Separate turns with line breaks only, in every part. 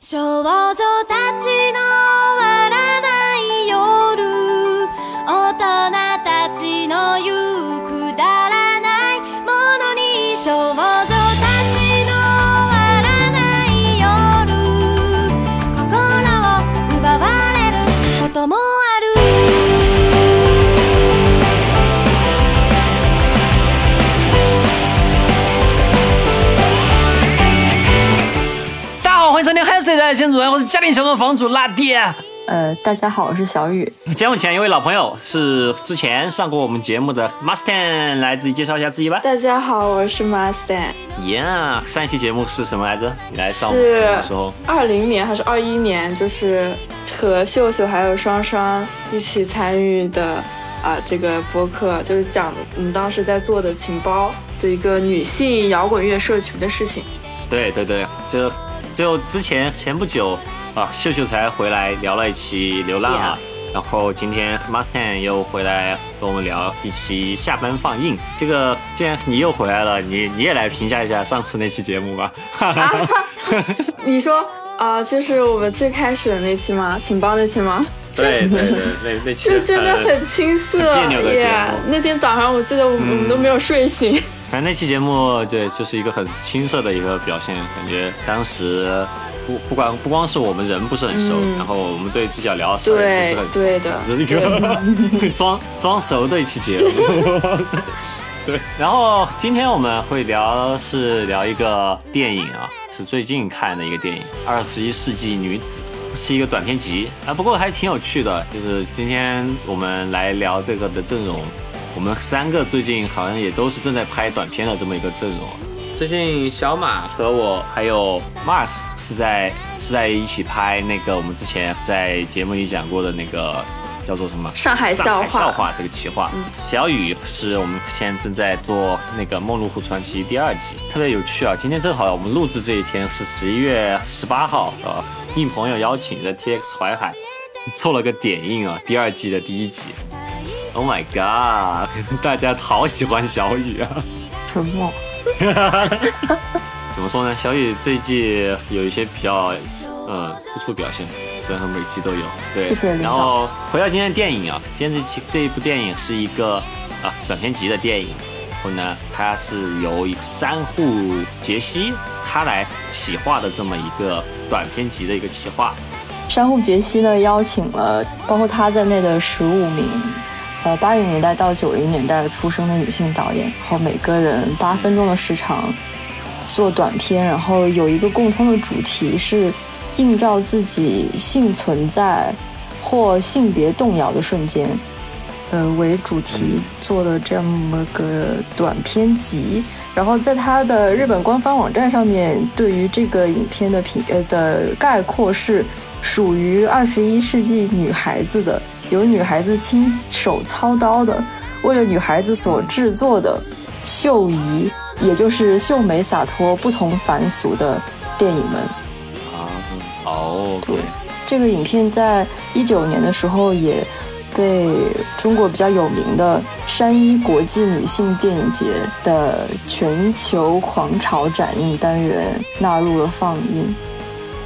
少女たち
我是家庭小众房主辣爹。
呃，大家好，我是小雨。
节目前一位老朋友是之前上过我们节目的 Mustang，来自己介绍一下自己吧。
大家好，我是
Mustang，Yeah，上一期节目是什么来着？你来上我们节目的时
是
候，
二零年还是二一年？就是和秀秀还有双双一起参与的啊、这个播客就是讲我们当时在做的情包的一个女性摇滚乐社群的事情。
对对对，就就之前前不久啊，秀秀才回来聊了一期流浪啊。然后今天 Mustang 又回来跟我们聊一期下班放映。这个既然你又回来了，你你也来评价一下上次那期节目吧。
你说啊、就是我们最开始的那期吗？挺棒那期吗？
对对对，那那期
就真的很青涩
很别扭的节目
耶那天早上我记得我们,、我们都没有睡醒。
反正那期节目，对，就是一个很青涩的一个表现，感觉当时不不管不光是我们人不是很熟，
嗯
然后我们对自己聊也不是很熟，
对对的
是一个装装熟的一期节目。对，然后今天我们会聊是聊一个电影啊，是最近看的一个电影《二十一世纪女子》，是一个短片集啊，不过还挺有趣的。就是今天我们来聊这个的阵容，我们三个最近好像也都是正在拍短片的这么一个阵容。最近小马和我还有 Mars 是在是在一起拍那个我们之前在节目里讲过的那个叫做什么
上海笑话
海笑话这个企划。小雨是我们现在正在做那个《梦露湖传奇》第二季，特别有趣啊！今天正好我们录制这一天是十一月十八号啊，应朋友邀请在 TX 淮海做了个点映啊，第二季的第一集。Oh my god！大家好喜欢小雨啊！
沉默。
怎么说呢？小雨这一季有一些比较，呃，突出表现，虽然说每季都有。对，
谢谢
然后回到今天的电影啊，今天这期这一部电影是一个啊短片集的电影，然后呢，它是由三户杰西他来企划的这么一个短片集的一个企划。
山户杰西呢邀请了包括他在内的十五名，呃八零年代到九零年代出生的女性导演，然后每个人八分钟的时长做短片，然后有一个共通的主题是映照自己性存在或性别动摇的瞬间，呃为主题做的这么个短片集。然后在他的日本官方网站上面，对于这个影片的评呃的概括是属于二十一世纪女孩子的，由女孩子亲手操刀的，为了女孩子所制作的秀仪，也就是秀美洒脱、不同凡俗的电影们。
啊，哦，
对，这个影片在一九年的时候也被中国比较有名的山一国际女性电影节的全球狂潮展映单元纳入了放映。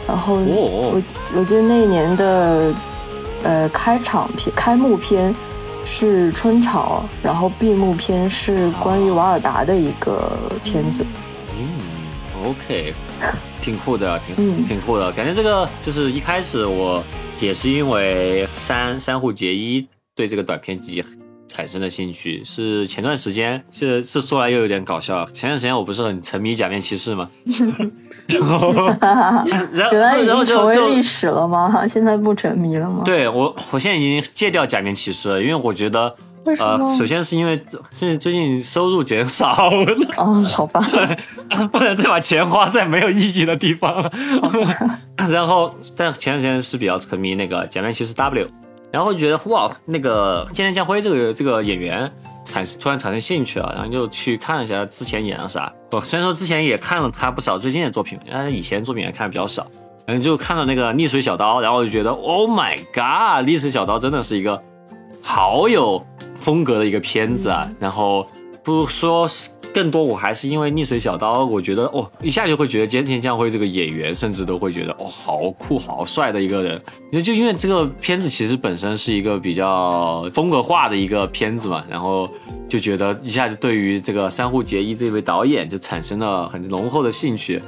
然后
哦
我我记得那一年的呃开场片、开幕片是春潮，然后闭幕片是关于瓦尔达的一个片子。
嗯，OK，挺酷的，挺、
嗯
挺酷的。感觉这个就是一开始我也是因为三三户结衣对这个短片集产生了兴趣，是前段时间是是说来又有点搞笑。前段时间我不是很沉迷假面骑士吗？然后然后然后
成为
就
历史了吗？现在不沉迷了吗？
对我，我现在已经戒掉假面骑士了，因为我觉得，呃首先是因为是最近收入减少了，
哦，好吧。
不能再把钱花在没有意义的地方了。然后，但前段时间是比较沉迷那个假面骑士 W，然后觉得哇，那个菅田将辉这个这个演员产突然产生兴趣了，然后就去看了一下之前演了啥。我虽然说之前也看了他不少最近的作品，但是以前作品也看的比较少。嗯，就看了那个逆水小刀，然后就觉得，Oh my god，逆水小刀真的是一个好有风格的一个片子啊。然后不说是更多我还是因为逆水小刀，我觉得哦，一下就会觉得菅田将晖这个演员，甚至都会觉得哦，好酷好帅的一个人。就就因为这个片子其实本身是一个比较风格化的一个片子嘛，然后就觉得一下子对于这个山户结衣这位导演就产生了很浓厚的兴趣。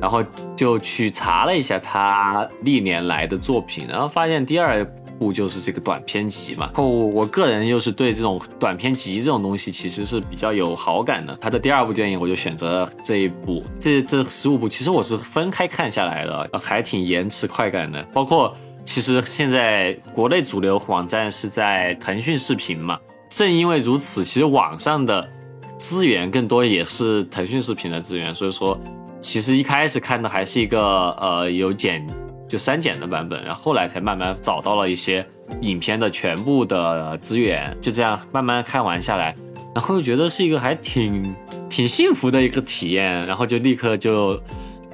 然后就去查了一下他历年来的作品，然后发现第二部就是这个短片集嘛。后我个人又是对这种短片集这种东西其实是比较有好感的。他的第二部电影我就选择了这一部，这这十五部其实我是分开看下来的，还挺延迟快感的。包括其实现在国内主流网站是在腾讯视频嘛，正因为如此，其实网上的资源更多也是腾讯视频的资源，所以说。其实一开始看的还是一个呃有剪就删减的版本，然后后来才慢慢找到了一些影片的全部的资源，就这样慢慢看完下来，然后又觉得是一个还挺挺幸福的一个体验，然后就立刻就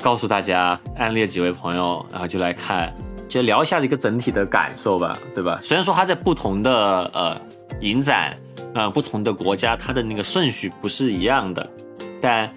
告诉大家，安利几位朋友，然后就来看，就聊一下这个整体的感受吧，对吧？虽然说它在不同的呃影展，呃不同的国家，它的那个顺序不是一样的，但。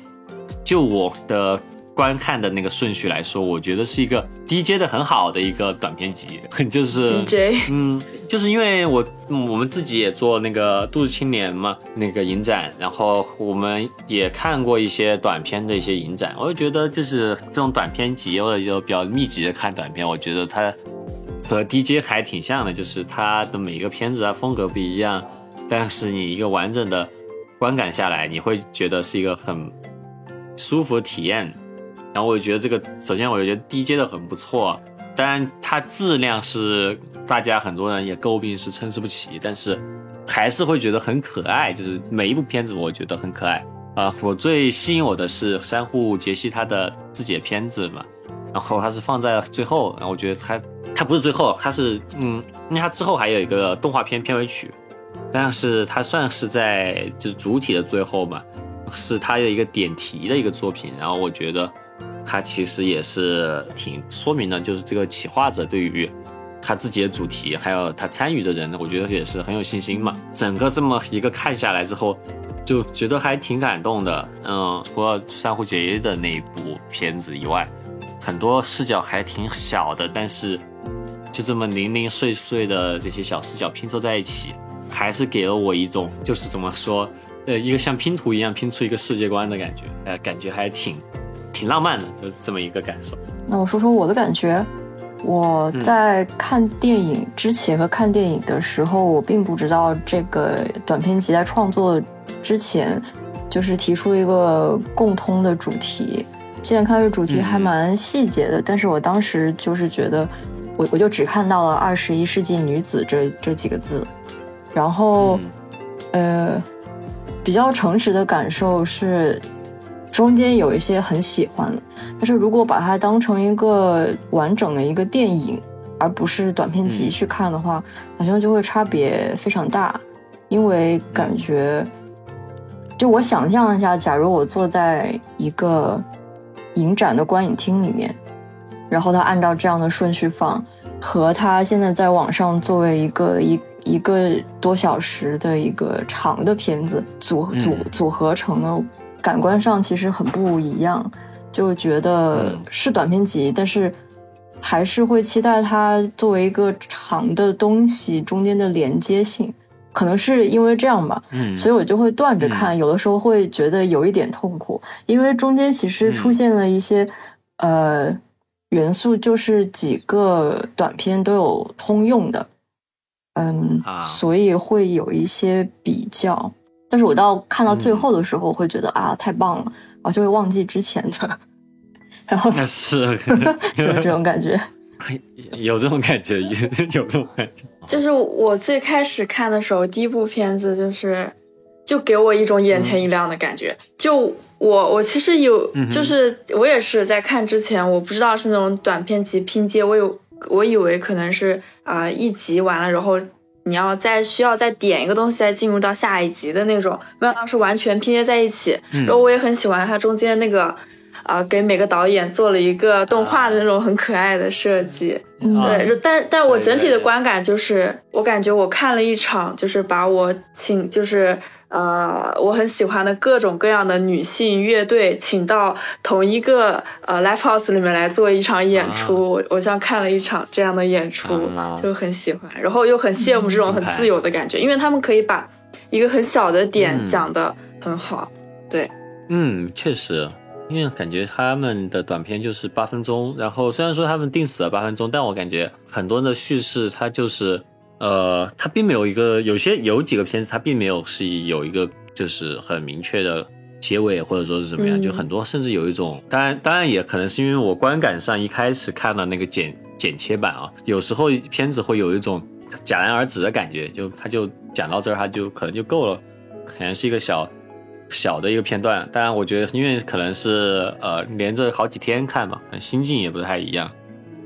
就我的观看的那个顺序来说，我觉得是一个 DJ 的很好的一个短片集，就是
DJ，
嗯，就是因为我我们自己也做那个都市青年嘛，那个影展，然后我们也看过一些短片的一些影展，我就觉得就是这种短片集，或者就比较密集的看短片，我觉得它和 DJ 还挺像的，就是它的每一个片子啊风格不一样，但是你一个完整的观感下来，你会觉得是一个很。舒服体验，然后我觉得这个，首先我就觉得 DJ 的很不错，当然它质量是大家很多人也诟病是参差不齐，但是还是会觉得很可爱，就是每一部片子我觉得很可爱啊。我最吸引我的是山户杰西他的自己的片子嘛，然后他是放在最后，然后我觉得他他不是最后，他是嗯，因为他之后还有一个动画片片尾曲，但是他算是在就是主体的最后嘛。是他的一个点题的一个作品，然后我觉得他其实也是挺说明了，就是这个企划者对于他自己的主题，还有他参与的人呢，我觉得也是很有信心嘛。整个这么一个看下来之后，就觉得还挺感动的。嗯，除了珊瑚姐的那一部片子以外，很多视角还挺小的，但是就这么零零碎碎的这些小视角拼凑在一起，还是给了我一种就是怎么说。呃，一个像拼图一样拼出一个世界观的感觉，呃，感觉还挺挺浪漫的，就这么一个感受。
那我说说我的感觉，我在看电影之前和看电影的时候，我并不知道这个短片集在创作之前就是提出一个共通的主题。现在看这主题还蛮细节的，但是我当时就是觉得，我我就只看到了“二十一世纪女子”这这几个字，然后，呃。比较诚实的感受是，中间有一些很喜欢，但是如果把它当成一个完整的一个电影，而不是短片集去看的话，好像就会差别非常大。因为感觉，就我想象一下，假如我坐在一个影展的观影厅里面，然后他按照这样的顺序放，和他现在在网上作为一个一。一个多小时的一个长的片子组组组合成的，感官上其实很不一样，就觉得是短篇集，但是还是会期待它作为一个长的东西中间的连接性，可能是因为这样吧，嗯，所以我就会断着看，有的时候会觉得有一点痛苦，因为中间其实出现了一些呃元素，就是几个短片都有通用的。嗯，所以会有一些比较，但是我到看到最后的时候，会觉得啊，太棒了，我就会忘记之前的，然后
是
就是这种感觉，
有这种感觉，有这种感觉。
就是我最开始看的时候，第一部片子就是就给我一种眼前一亮的感觉。就我我其实有，就是我也是在看之前，我不知道是那种短片集拼接，我有。我以为可能是啊一集完了，然后你要再需要再点一个东西，再进入到下一集的那种，没有，当时完全拼接在一起。然后我也很喜欢它中间那个，啊、给每个导演做了一个动画的那种很可爱的设计。对，但但我整体的观感就是，我感觉我看了一场，就是把我请，就是呃，我很喜欢的各种各样的女性乐队请到同一个呃 live house 里面来做一场演出，
啊
我我像看了一场这样的演出，
啊
就很喜欢，然后又很羡慕这种很自由的感觉，因为他们可以把一个很小的点
嗯
讲得很好。对，
嗯，确实，因为感觉他们的短片就是八分钟，然后虽然说他们定死了八分钟，但我感觉很多的叙事它就是，呃，它并没有一个，有些有几个片子它并没有是有一个就是很明确的结尾，或者说是怎么样，
嗯
就很多甚至有一种，当然当然也可能是因为我观感上一开始看了那个剪剪切版啊，有时候片子会有一种戛然而止的感觉，就它就讲到这儿，它就可能就够了，可能是一个小。小的一个片段，当然我觉得因为可能是呃连着好几天看嘛，心境也不太一样，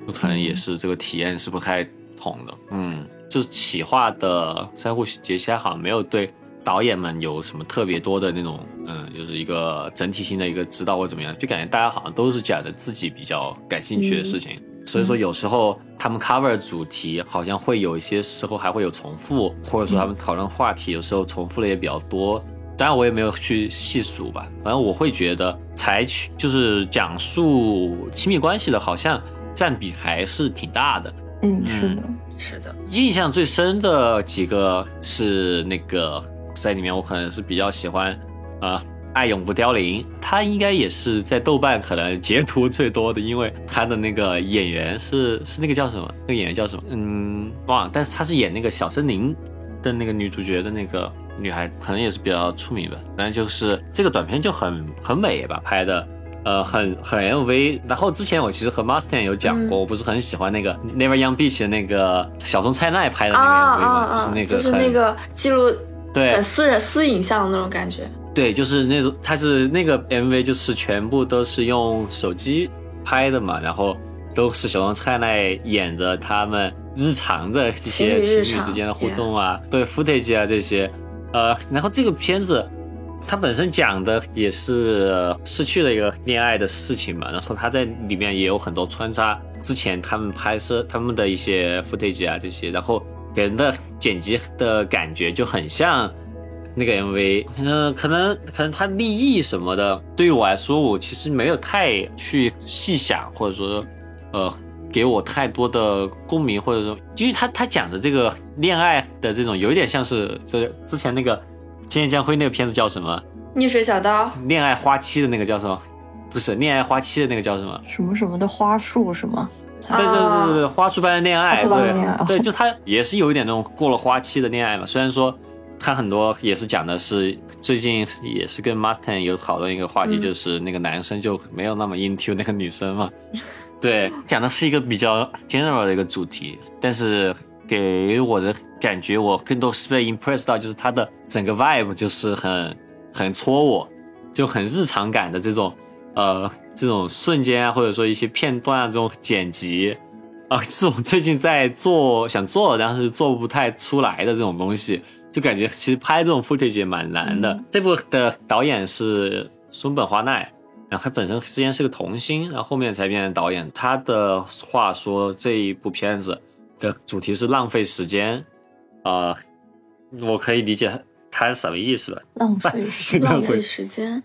有可能也是这个体验是不太同的。嗯，就是企划的三户杰西，他好像没有对导演们有什么特别多的那种，嗯，就是一个整体性的一个指导或怎么样，就感觉大家好像都是讲的自己比较感兴趣的事情。所以说，有时候他们 cover 主题好像会有一些时候还会有重复，或者说他们讨论话题有时候重复的也比较多。当然，我也没有去细数吧。反正我会觉得，采取就是讲述亲密关系的，好像占比还是挺大的。
嗯，是的，
是的，
印象最深的几个是那个在里面，我可能是比较喜欢，呃，《爱永不凋零》，他应该也是在豆瓣可能截图最多的，因为他的那个演员是是那个叫什么？那个演员叫什么？嗯，忘了。但是他是演那个小森林的那个女主角的那个女孩，可能也是比较出名吧。反正就是这个短片就很很美吧，拍的。呃，很很 MV，然后之前我其实和 Mustang 有讲过，
嗯
我不是很喜欢那个 Never Young Beach 的那个小松菜奈拍的那个
啊
MV 嘛，
啊啊，
就是那个
就是那个记录
对
很私人私影像的那种感觉。
对，就是那种，它是那个 MV，就是全部都是用手机拍的嘛，然后都是小松菜奈演的他们日常的一些情
侣
之间的互动啊，对 footage 啊这些，呃，然后这个片子它本身讲的也是失去了一个恋爱的事情嘛，然后它在里面也有很多穿插之前他们拍摄他们的一些 footage 啊这些，然后给人的剪辑的感觉就很像。那个 MV，嗯、可能可能它立意什么的，对于我来说，我其实没有太去细想，或者说，呃，给我太多的共鸣，或者说，因为他他讲的这个恋爱的这种，有一点像是这之前那个金江辉那个片子叫什么？
逆水小刀，
恋爱花期的那个叫什么？不是恋爱花期的那个叫什么？
什么什么的花束什么？
对对对对对，花束般的恋爱，对对，就他也是有一点那种过了花期的恋爱嘛。虽然说他很多也是讲的是最近也是跟 Mustang 有讨论一个话题，
嗯
就是那个男生就没有那么 into 那个女生嘛。对，讲的是一个比较 general 的一个主题，但是给我的感觉，我更多是被 impressed 到，就是它的整个 vibe 就是很很戳我，就很日常感的这种呃这种瞬间啊，或者说一些片段啊这种剪辑啊，是我最近在做想做，但是做不太出来的这种东西，就感觉其实拍这种 footage 也蛮难的。这部的导演是松本花奈。然后他本身之前是个童星，然后后面才变成导演。他的话说这一部片子的主题是浪费时间，呃，我可以理解他是什么意思吧？
浪费 时间，
浪费时间。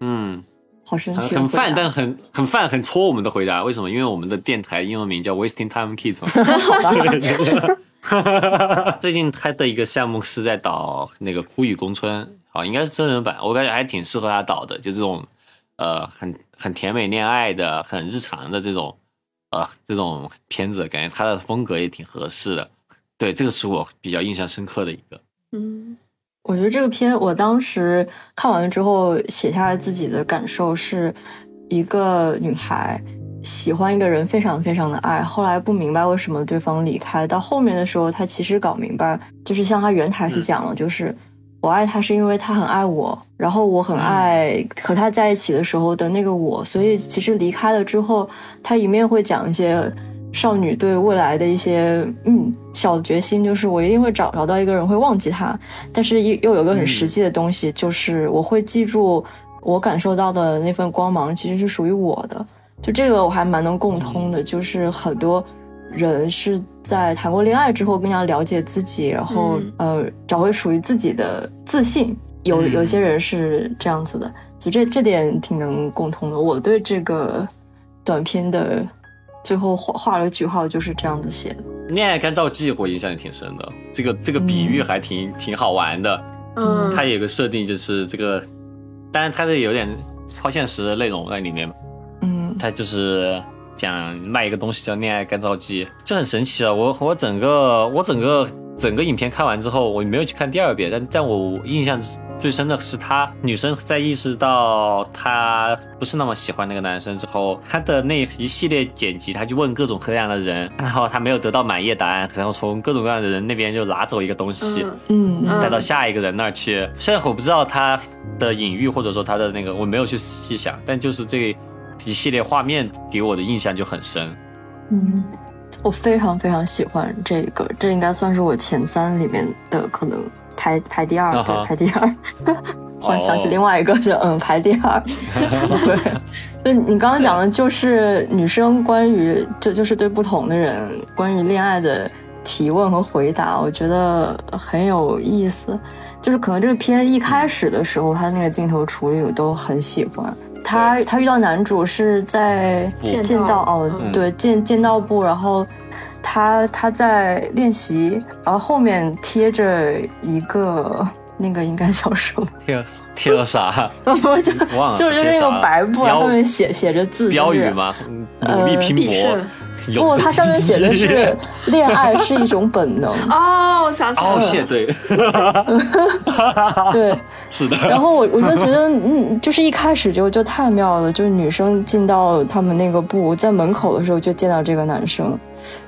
嗯，
好神奇
很泛，但很很泛，很戳我们的回答。为什么？因为我们的电台英文名叫 Wasting Time Kids 嘛。最近他的一个项目是在导那个《枯雨宫村》，啊，应该是真人版，我感觉还挺适合他导的，就这种呃很很甜美恋爱的、很日常的这种呃这种片子，感觉他的风格也挺合适的。对，这个是我比较印象深刻的一个。
嗯
我觉得这个片，我当时看完了之后写下来自己的感受是，一个女孩喜欢一个人非常非常的爱，后来不明白为什么对方离开，到后面的时候，她其实搞明白，就是像她原台词讲了，就是我爱他是因为他很爱我，然后我很爱和他在一起的时候的那个我，所以其实离开了之后，他一面会讲一些。少女对未来的一些嗯小决心，就是我一定会找找到一个人会忘记他，但是又又有个很实际的东西，就是我会记住我感受到的那份光芒其实是属于我的。就这个我还蛮能共通的，就是很多人是在谈过恋爱之后更加了解自己，然后、呃找回属于自己的自信。有
嗯
有些人是这样子的，就这这点挺能共通的。我对这个短片的最后画画了句号，就是这样子写的。
恋爱干燥剂我印象也挺深的，这个这个比喻还挺、挺好玩的。
嗯，
它有个设定就是这个，当然它是有点超现实的内容在里面，
嗯
它就是讲卖一个东西叫恋爱干燥剂，就很神奇啊！我我整个我整个整个影片看完之后，我没有去看第二遍，但但我印象最深的是她女生在意识到她不是那么喜欢那个男生之后，她的那一系列剪辑，她就问各种各样的人，然后她没有得到满意的答案，然后从各种各样的人那边就拿走一个东西。
嗯
带到下一个人那儿去。虽然我不知道他的隐喻或者说他的那个，我没有去细想，但就是这一系列画面给我的印象就很深。
嗯，我非常非常喜欢这个，这应该算是我前三里面的可能排排第二，对，排第二。忽然想起
哦
另外一个是，嗯，排第二。对，就你刚刚讲的，就是女生关于就就是对不同的人关于恋爱的提问和回答，我觉得很有意思。就是可能这个片一开始的时候，他那个镜头处理我都很喜欢。他他遇到男主是在
剑
剑道哦，
嗯。
对剑剑道部，然后他他在练习，然后后面贴着一个那个应该叫什么？
贴贴了啥？
不就
忘了
就是就那个白布，然后上面写写着字，就是
标语吗？嗯努力拼搏
必胜，
不，它上面写的 是恋爱是一种本能。
哦，我想起来
哦，
了，
谢对，
对，
是的。
然后我我就觉得，嗯，就是一开始就就太妙了，就是女生进到他们那个部，在门口的时候就见到这个男生，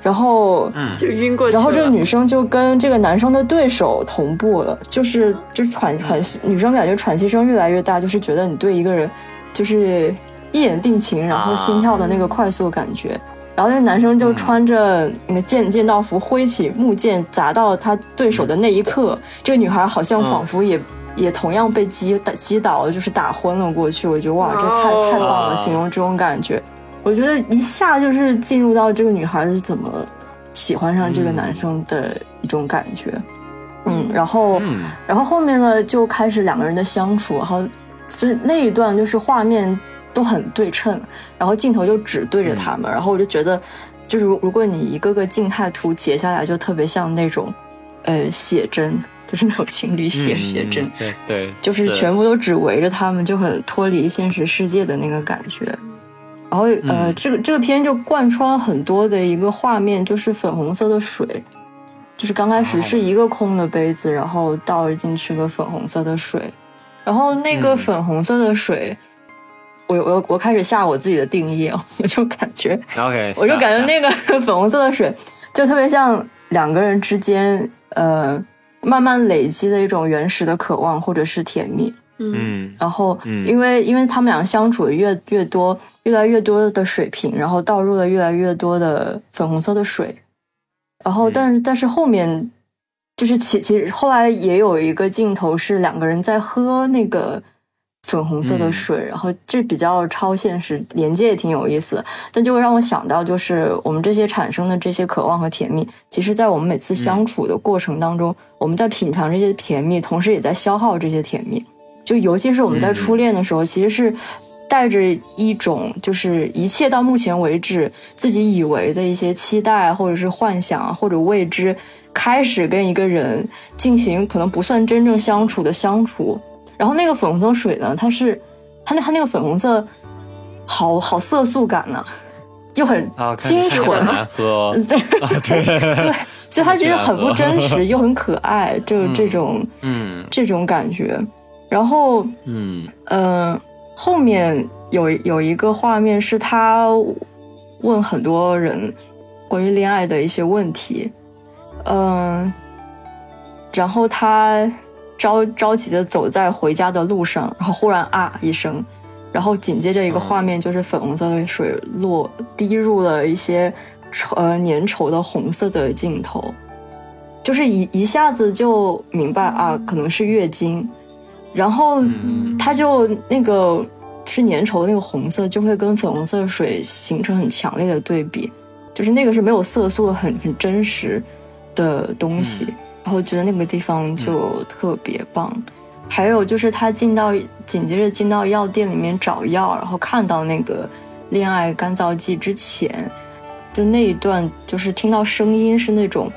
然后
嗯
就晕过去了。
然后这个女生就跟这个男生的对手同步了，就是就喘喘息，女生感觉喘息声越来越大，就是觉得你对一个人就是一眼定情，然后心跳的那个快速感觉。然后那个男生就穿着那个剑剑道服，挥起木剑砸到他对手的那一刻，这个女孩好像仿佛也、也同样被击打击倒了，就是打昏了过去。我觉得哇，这太
哦
太棒了，形容这种感觉。我觉得一下就是进入到这个女孩是怎么喜欢上这个男生的一种感觉。嗯，然后，
嗯
然后后面呢就开始两个人的相处，然后所以那一段就是画面都很对称，然后镜头就只对着他们，然后我就觉得，就是如如果你一个个静态图截下来，就特别像那种，呃，写真，就是那种情侣写写真。
嗯对对，
就是全部都只围着他们，就很脱离现实世界的那个感觉。然后呃，
嗯。
这个这个片就贯穿很多的一个画面，就是粉红色的水，就是刚开始是一个空的杯子，然后倒进去个粉红色的水，然后那个
嗯。
粉红色的水，我我我开始下我自己的定义哦，我就感觉
OK，
我就感觉那个粉红色的水，就特别像两个人之间，呃，慢慢累积的一种原始的渴望或者是甜蜜。
嗯。
嗯。
然后，
嗯。
因为因为他们俩相处的越越多，越来越多的水瓶，然后倒入了越来越多的粉红色的水，然后
嗯。
但是但是后面就是其其实后来也有一个镜头是两个人在喝那个粉红色的
嗯。
水，然后这比较超现实，连接也挺有意思的，但就会让我想到，就是我们这些产生的这些渴望和甜蜜，其实在我们每次相处的过程当中，我们在品尝这些甜蜜，同时也在消耗这些甜蜜。就尤其是我们在初恋的时候，其实是带着一种就是一切到目前为止自己以为的一些期待，或者是幻想，或者未知，开始跟一个人进行可能不算真正相处的相处。然后那个粉红色水呢，它是它那它那个粉红色好好色素感呢、又很清纯
很，难喝，
对
啊对，
对，所以它其实很不真实，又很可爱，就
嗯
这种、
嗯
这种感觉。然后
嗯
嗯，后面有有一个画面是他问很多人关于恋爱的一些问题，嗯，然后他着着急的走在回家的路上，然后忽然啊一声，然后紧接着一个画面就是粉红色的水落滴入了一些稠呃粘稠的红色的镜头，就是一一下子就明白啊，可能是月经。然后
嗯
它就那个是粘稠的那个红色，就会跟粉红色的水形成很强烈的对比，就是那个是没有色素的，很很真实的东西。然后觉得那个地方就特别棒。还有就是他进到紧接着进到药店里面找药，然后看到那个恋爱干燥剂之前，就那一段就是听到声音是那种，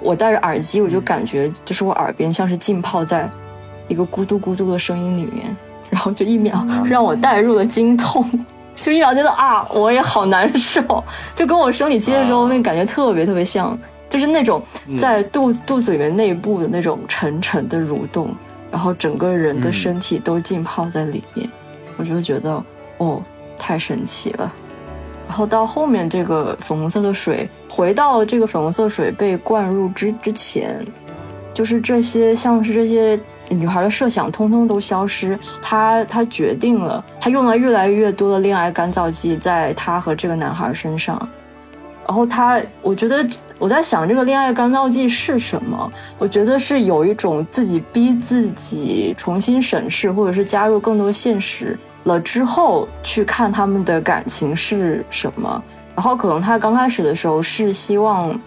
我戴着耳机我就感觉就是我耳边像是浸泡在一个咕嘟咕嘟的声音里面，然后就一秒让我带入了经痛，就一秒觉得啊我也好难受，就跟我生理期的时候那个感觉特别特别像，就是那种在肚肚子里面内部的那种沉沉的蠕动。然后整个人的身体都浸泡在里面，我就觉得哦，太神奇了。然后到后面这个粉红色的水，回到这个粉红色水被灌入之之前，就是这些像是这些女孩的设想，通通都消失。她她决定了，她用了越来越多的恋爱干燥剂在她和这个男孩身上。然后她，我觉得我在想，这个恋爱干燥剂是什么？我觉得是有一种自己逼自己重新审视，或者是加入更多现实了之后去看他们的感情是什么。然后可能她刚开始的时候是希望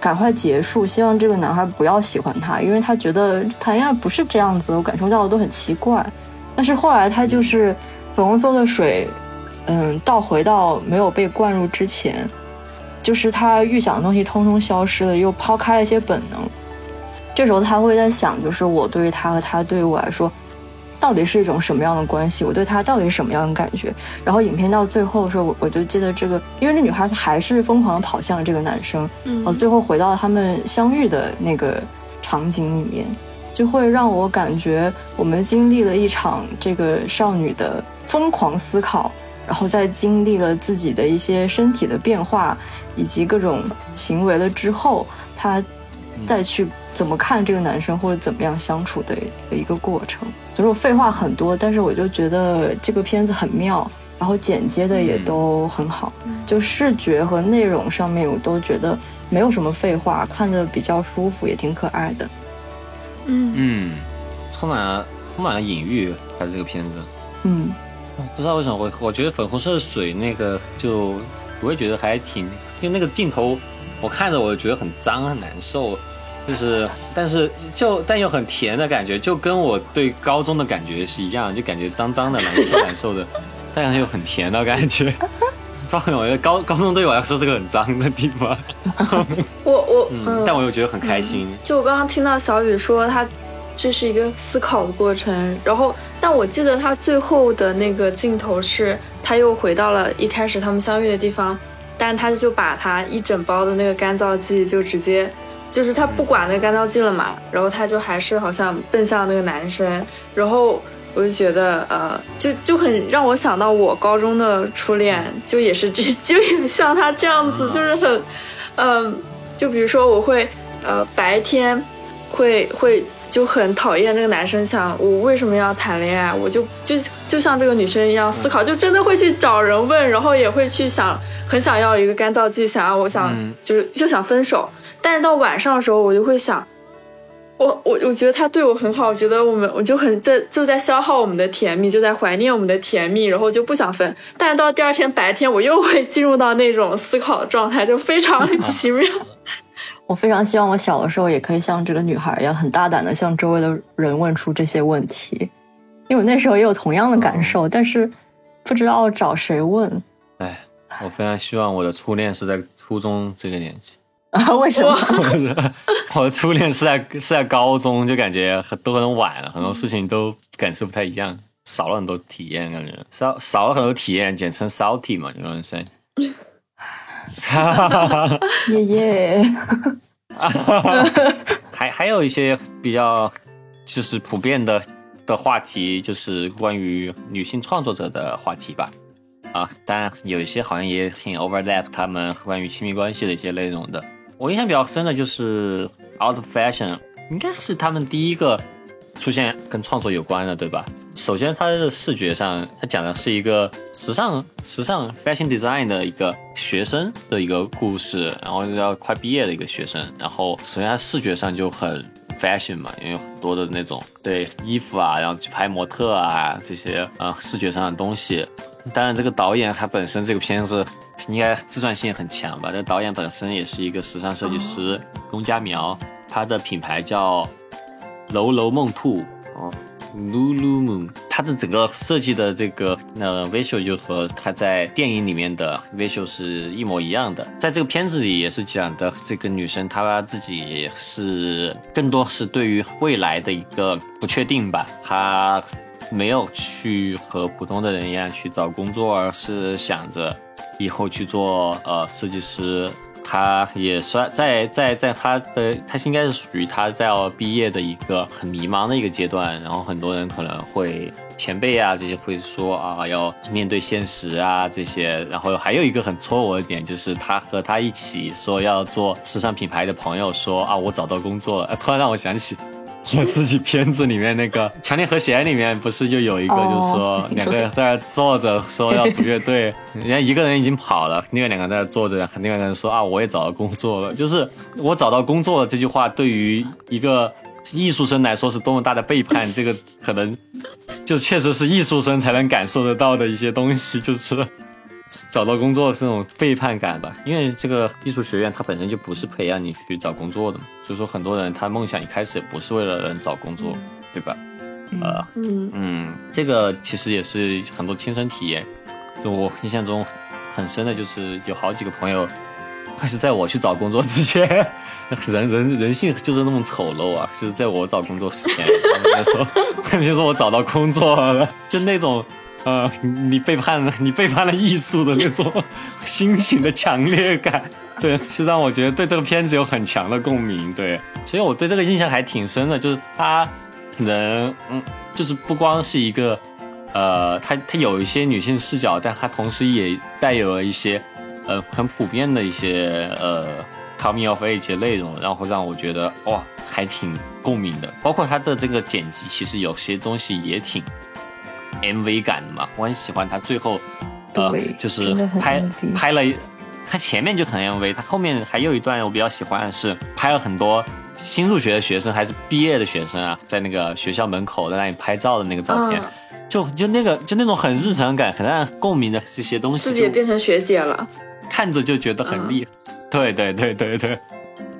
赶快结束，希望这个男孩不要喜欢她，因为她觉得谈恋爱不是这样子，我感受到的都很奇怪。但是后来她就是粉红色的水，嗯，倒回到没有被灌入之前。就是他预想的东西通通消失了，又抛开了一些本能。这时候他会在想，就是我对于他和他对于我来说，到底是一种什么样的关系？我对他到底是什么样的感觉？然后影片到最后的时候，我我就记得这个，因为那女孩她还是疯狂的跑向了这个男生，
嗯
哦，最后回到他们相遇的那个场景里面，就会让我感觉我们经历了一场这个少女的疯狂思考，然后在经历了自己的一些身体的变化。以及各种行为了之后，她再去怎么看这个男生或者怎么样相处的的一个过程。就是我废话很多，但是我就觉得这个片子很妙，然后剪接的也都很好，就视觉和内容上面我都觉得没有什么废话，看着比较舒服，也挺可爱的。
嗯
嗯，充满了充满了隐喻，还是这个片子。
嗯，
不知道为什么我我觉得粉红色的水那个就我也觉得还挺，就那个镜头我看着我觉得很脏很难受，就是但是就但又很甜的感觉，就跟我对高中的感觉是一样，就感觉脏脏的难受难受的，但是又很甜的感觉。不知道我觉得高高中对我来说是个很脏的地方，
我我
嗯，
嗯，
但我又觉得很开心。
就我刚刚听到小雨说他这是一个思考的过程，然后但我记得他最后的那个镜头是他又回到了一开始他们相遇的地方，但是他就把他一整包的那个干燥剂就直接。就是他不管那个干燥剂了嘛，然后他就还是好像奔向那个男生，然后我就觉得呃，就就很让我想到我高中的初恋，就也是这 就也像他这样子，就是很，嗯、就比如说我会呃白天会会就很讨厌那个男生，想我为什么要谈恋爱，我就就就像这个女生一样思考，就真的会去找人问，然后也会去想，很想要一个干燥剂，想要我想、
嗯。
就是就想分手，但是到晚上的时候，我就会想。我我我觉得他对我很好，我觉得我们我就很在就在消耗我们的甜蜜，就在怀念我们的甜蜜，然后就不想分。但是到第二天白天，我又会进入到那种思考的状态，就非常奇妙。
我非常希望我小的时候也可以像这个女孩一样，很大胆的向周围的人问出这些问题，因为我那时候也有同样的感受，但是不知道找谁问
哎，我非常希望我的初恋是在初中这个年纪。
啊？为什么？
我的初恋是在是在高中，就感觉很都很晚了，很多事情都感受不太一样，少了很多体验，感觉少少了很多体验，简称 salty 嘛，有人 say。
耶耶，
还还有一些比较就是普遍的的话题，就是关于女性创作者的话题吧。啊，当然有一些好像也挺 overlap 他们关于亲密关系的一些内容的。我印象比较深的就是 Out of Fashion，应该是他们第一个出现跟创作有关的，对吧？首先，它的视觉上，它讲的是一个时尚、时尚 fashion design 的一个学生的一个故事，然后要快毕业的一个学生。然后，首先它视觉上就很 fashion 嘛，因为有很多的那种对衣服啊，然后去拍模特啊这些呃视觉上的东西。当然，这个导演他本身这个片子应该自传性很强吧？这导演本身也是一个时尚设计师龚家苗，他的品牌叫楼楼梦兔哦 Lulu Moon，。它的整个设计的这个呃 visual 就和它在电影里面的 visual 是一模一样的。在这个片子里也是讲的这个女生她自己也是更多是对于未来的一个不确定吧，她。没有去和普通的人一样去找工作，而是想着以后去做呃设计师。他也算在在在他的他应该是属于他在要毕业的一个很迷茫的一个阶段。然后很多人可能会前辈啊这些会说啊要面对现实啊这些。然后还有一个很戳我的点就是他和他一起说要做时尚品牌的朋友说啊我找到工作了，突然让我想起。我自己片子里面那个《强烈和弦》里面不是就有一个，就是说两个人在那坐着说要组乐队，人家一个人已经跑了，另外两个在那坐着，另外一个人说啊我也找到工作了，就是我找到工作了这句话对于一个艺术生来说是多么大的背叛，这个可能就确实是艺术生才能感受得到的一些东西，就是。找到工作这种背叛感吧，因为这个艺术学院它本身就不是培养你去找工作的嘛，所以说很多人他梦想一开始也不是为了找工作，对吧？呃，嗯。嗯，这个其实也是很多亲身体验，就我印象中很深的就是有好几个朋友，还是在我去找工作之前，人人人性就是那么丑陋啊，就是在我找工作之前，他们说，他们就说我找到工作了，就那种。呃，你背叛了，你背叛了艺术的那种心情的强烈感，对，是让我觉得对这个片子有很强的共鸣，对，所以我对这个印象还挺深的，就是他可能，嗯，就是不光是一个，呃，他他有一些女性视角，但他同时也带有了一些，呃，很普遍的一些，呃，coming of age 内容，然后让我觉得哇，还挺共鸣的，包括他的这个剪辑，其实有些东西也挺。MV 感嘛，我很喜欢他最后，呃，就是拍拍了，他前面就很 MV，他后面还有一段我比较喜欢的是拍了很多新入学的学生还是毕业的学生啊，在那个学校门口在那里拍照的那个照片，就就那个就那种很日常感、很让共鸣的这些东西，
自己也变成学姐了，
看着就觉得很厉害，对对对对对。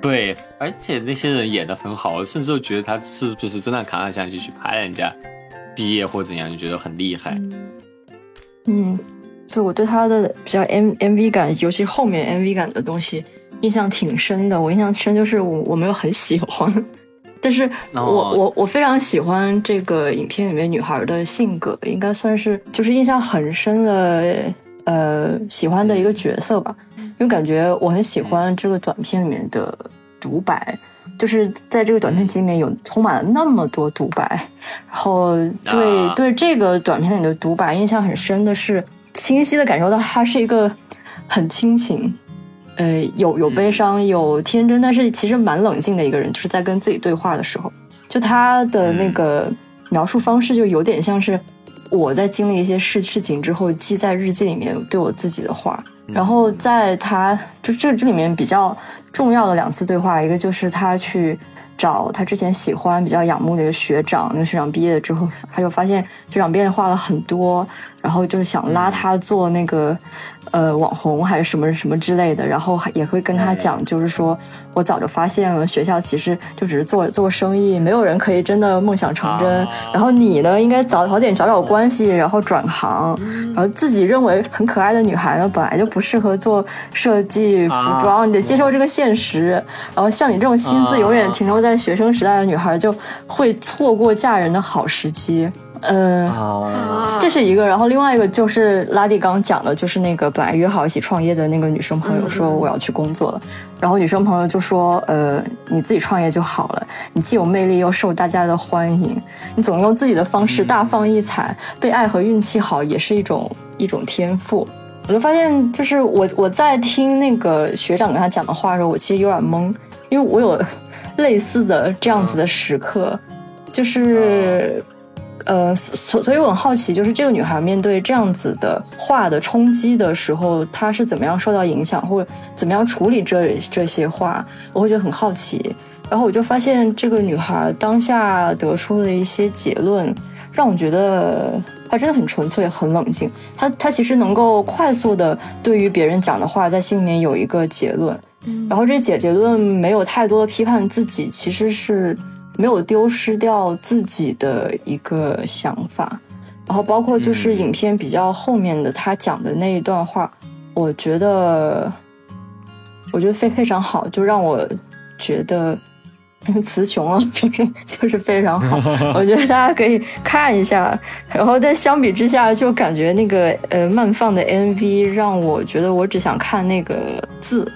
对，而且那些人演的很好，我甚至觉得他是不是真的扛着相机去拍人家。毕业或怎样就觉得很厉害。
嗯，对我对他的比较 M M V 感，尤其后面 M V 感的东西印象挺深的。我印象深就是我我没有很喜欢，但是我我我非常喜欢这个影片里面女孩的性格，应该算是就是印象很深的呃喜欢的一个角色吧。因为感觉我很喜欢这个短片里面的独白。就是在这个短片集里面有充满了那么多独白，然后对对这个短片里的独白印象很深的是，清晰的感受到他是一个很清醒，呃，有有悲伤，有天真，但是其实蛮冷静的一个人。就是在跟自己对话的时候，就他的那个描述方式就有点像是我在经历一些事事情之后记在日记里面对我自己的话。然后在他就这这里面比较。重要的两次对话，一个就是他去找他之前喜欢、比较仰慕的一个学长，那个学长毕业了之后，他就发现学长变化了很多，然后就是想拉他做那个。呃，网红还是什么什么之类的，然后也会跟他讲，就是说我早就发现了，学校其实就只是做 做生意，没有人可以真的梦想成真。然后你呢，应该早早点找找关系，然后转行。然后自己认为很可爱的女孩呢，本来就不适合做设计服装，你得接受这个现实。然后像你这种心思永远停留在学生时代的女孩，就会错过嫁人的好时机。嗯，这是一个，然后另外一个就是拉蒂刚讲的，就是那个本来约好一起创业的那个女生朋友说我要去工作了，然后女生朋友就说，呃，你自己创业就好了，你既有魅力又受大家的欢迎，你总用自己的方式大放异彩，被爱和运气好也是一种一种天赋。我就发现，就是我我在听那个学长跟他讲的话的时候，我其实有点懵，因为我有类似的这样子的时刻，就是。呃，所所以我很好奇，就是这个女孩面对这样子的话的冲击的时候，她是怎么样受到影响，或者怎么样处理这这些话？我会觉得很好奇。然后我就发现这个女孩当下得出的一些结论，让我觉得她真的很纯粹、很冷静。她她其实能够快速的对于别人讲的话，在心里面有一个结论，然后这结结论没有太多的批判自己，其实是没有丢失掉自己的一个想法。然后包括就是影片比较后面的他讲的那一段话，我觉得我觉得非非常好，就让我觉得词穷了，就是就是非常好。我觉得大家可以看一下，然后但相比之下，就感觉那个呃慢放的 MV 让我觉得我只想看那个字，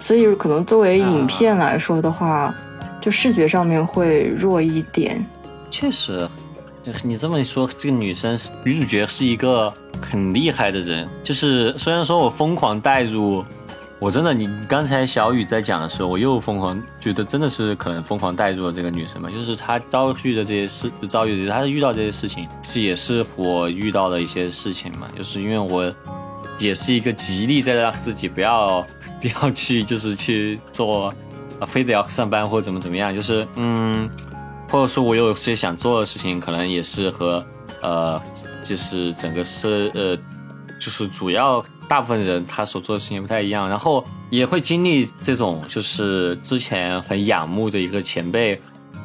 所以可能作为影片来说的话，就视觉上面会弱一点。
确实，你这么一说，这个女生女主角是一个很厉害的人。就是虽然说我疯狂带入，我真的，你刚才小雨在讲的时候，我又疯狂觉得真的是可能疯狂带入了这个女生嘛。就是她遭遇的这些事，遭遇的，她遇到这些事情，是也是我遇到的一些事情嘛。就是因为我也是一个极力在让自己不要不要去，就是去做，啊，非得要上班或者怎么怎么样，就是嗯。或者说，我有些想做的事情，可能也是和呃，就是整个是呃，就是主要大部分人他所做的事情不太一样，然后也会经历这种，就是之前很仰慕的一个前辈，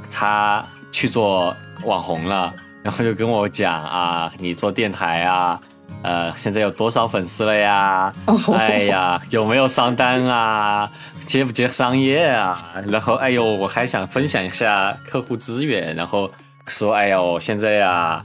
他去做网红了，然后就跟我讲啊，你做电台啊，呃，现在有多少粉丝了呀？哎呀，有没有上单啊？接不接商业啊？然后，哎呦，我还想分享一下客户资源，然后说，哎呦，现在呀，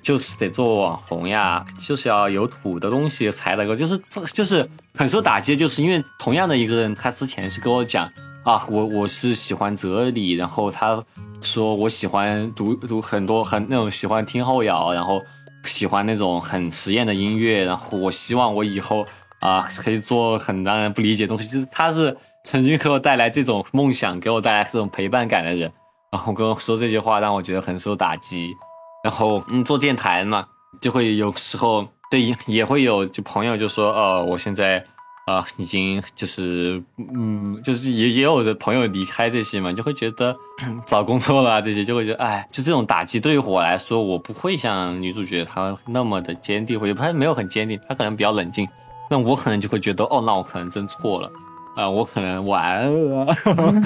就是得做网红呀，就是要有土的东西才能够，就是这就是很受打击，就是因为同样的一个人，他之前是跟我讲啊，我我是喜欢哲理，然后他说我喜欢读读很多很那种喜欢听后摇，然后喜欢那种很实验的音乐，然后我希望我以后啊可以做很让人不理解的东西，就是他是。曾经给我带来这种梦想，给我带来这种陪伴感的人，然后跟我说这句话，让我觉得很受打击。然后，嗯，做电台嘛，就会有时候对也会有就朋友就说，呃，我现在啊已经就是嗯，就是也也有的朋友离开这些嘛，就会觉得 找工作了这些，就会觉得哎，就这种打击对于我来说，我不会像女主角她那么的坚定，或者她没有很坚定，她可能比较冷静。那我可能就会觉得，哦，那我可能真错了。啊，我可能完了。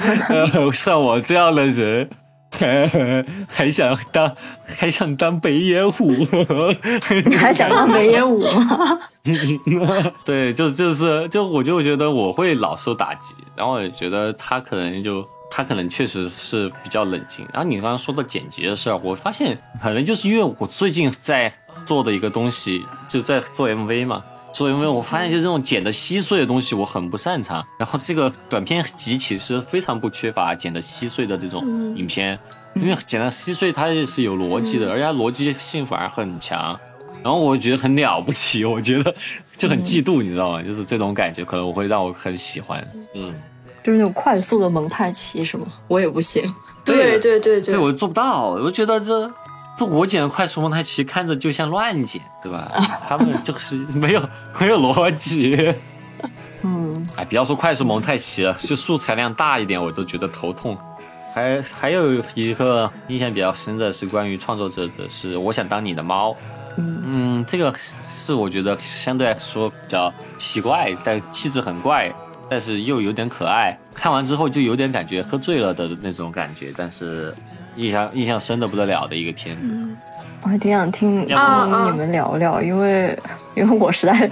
像我这样的人，还还想当还想当北野武，
你还想当北野武吗？
对，就就是就我就觉得我会老受打击，然后也觉得他可能就他可能确实是比较冷静。然后你刚刚说到剪辑的事儿，我发现可能就是因为我最近在做的一个东西，就在做 MV 嘛。所以，因为我发现，就这种剪的稀碎的东西，我很不擅长。然后，这个短片集其实非常不缺乏剪的稀碎的这种影片，因为剪的稀碎，它也是有逻辑的，而且它逻辑性反而很强。然后，我觉得很了不起，我觉得就很嫉妒，你知道吗？就是这种感觉，可能我会让我很喜欢。嗯，
就是那种快速的蒙太奇，是吗？我也不行。
对对对对，
这我做不到。我觉得这。这我剪的快速蒙太奇看着就像乱剪，对吧？他们就是 没有没有逻辑。
嗯，
哎，不要说快速蒙太奇了，就素材量大一点我都觉得头痛。还还有一个印象比较深的是关于创作者的是《我想当你的猫》。嗯，这个是我觉得相对来说比较奇怪，但气质很怪，但是又有点可爱。看完之后就有点感觉喝醉了的那种感觉，但是。印象印象深的不得了的一个片子，
我还挺想听听你们聊聊，因为因为我实在，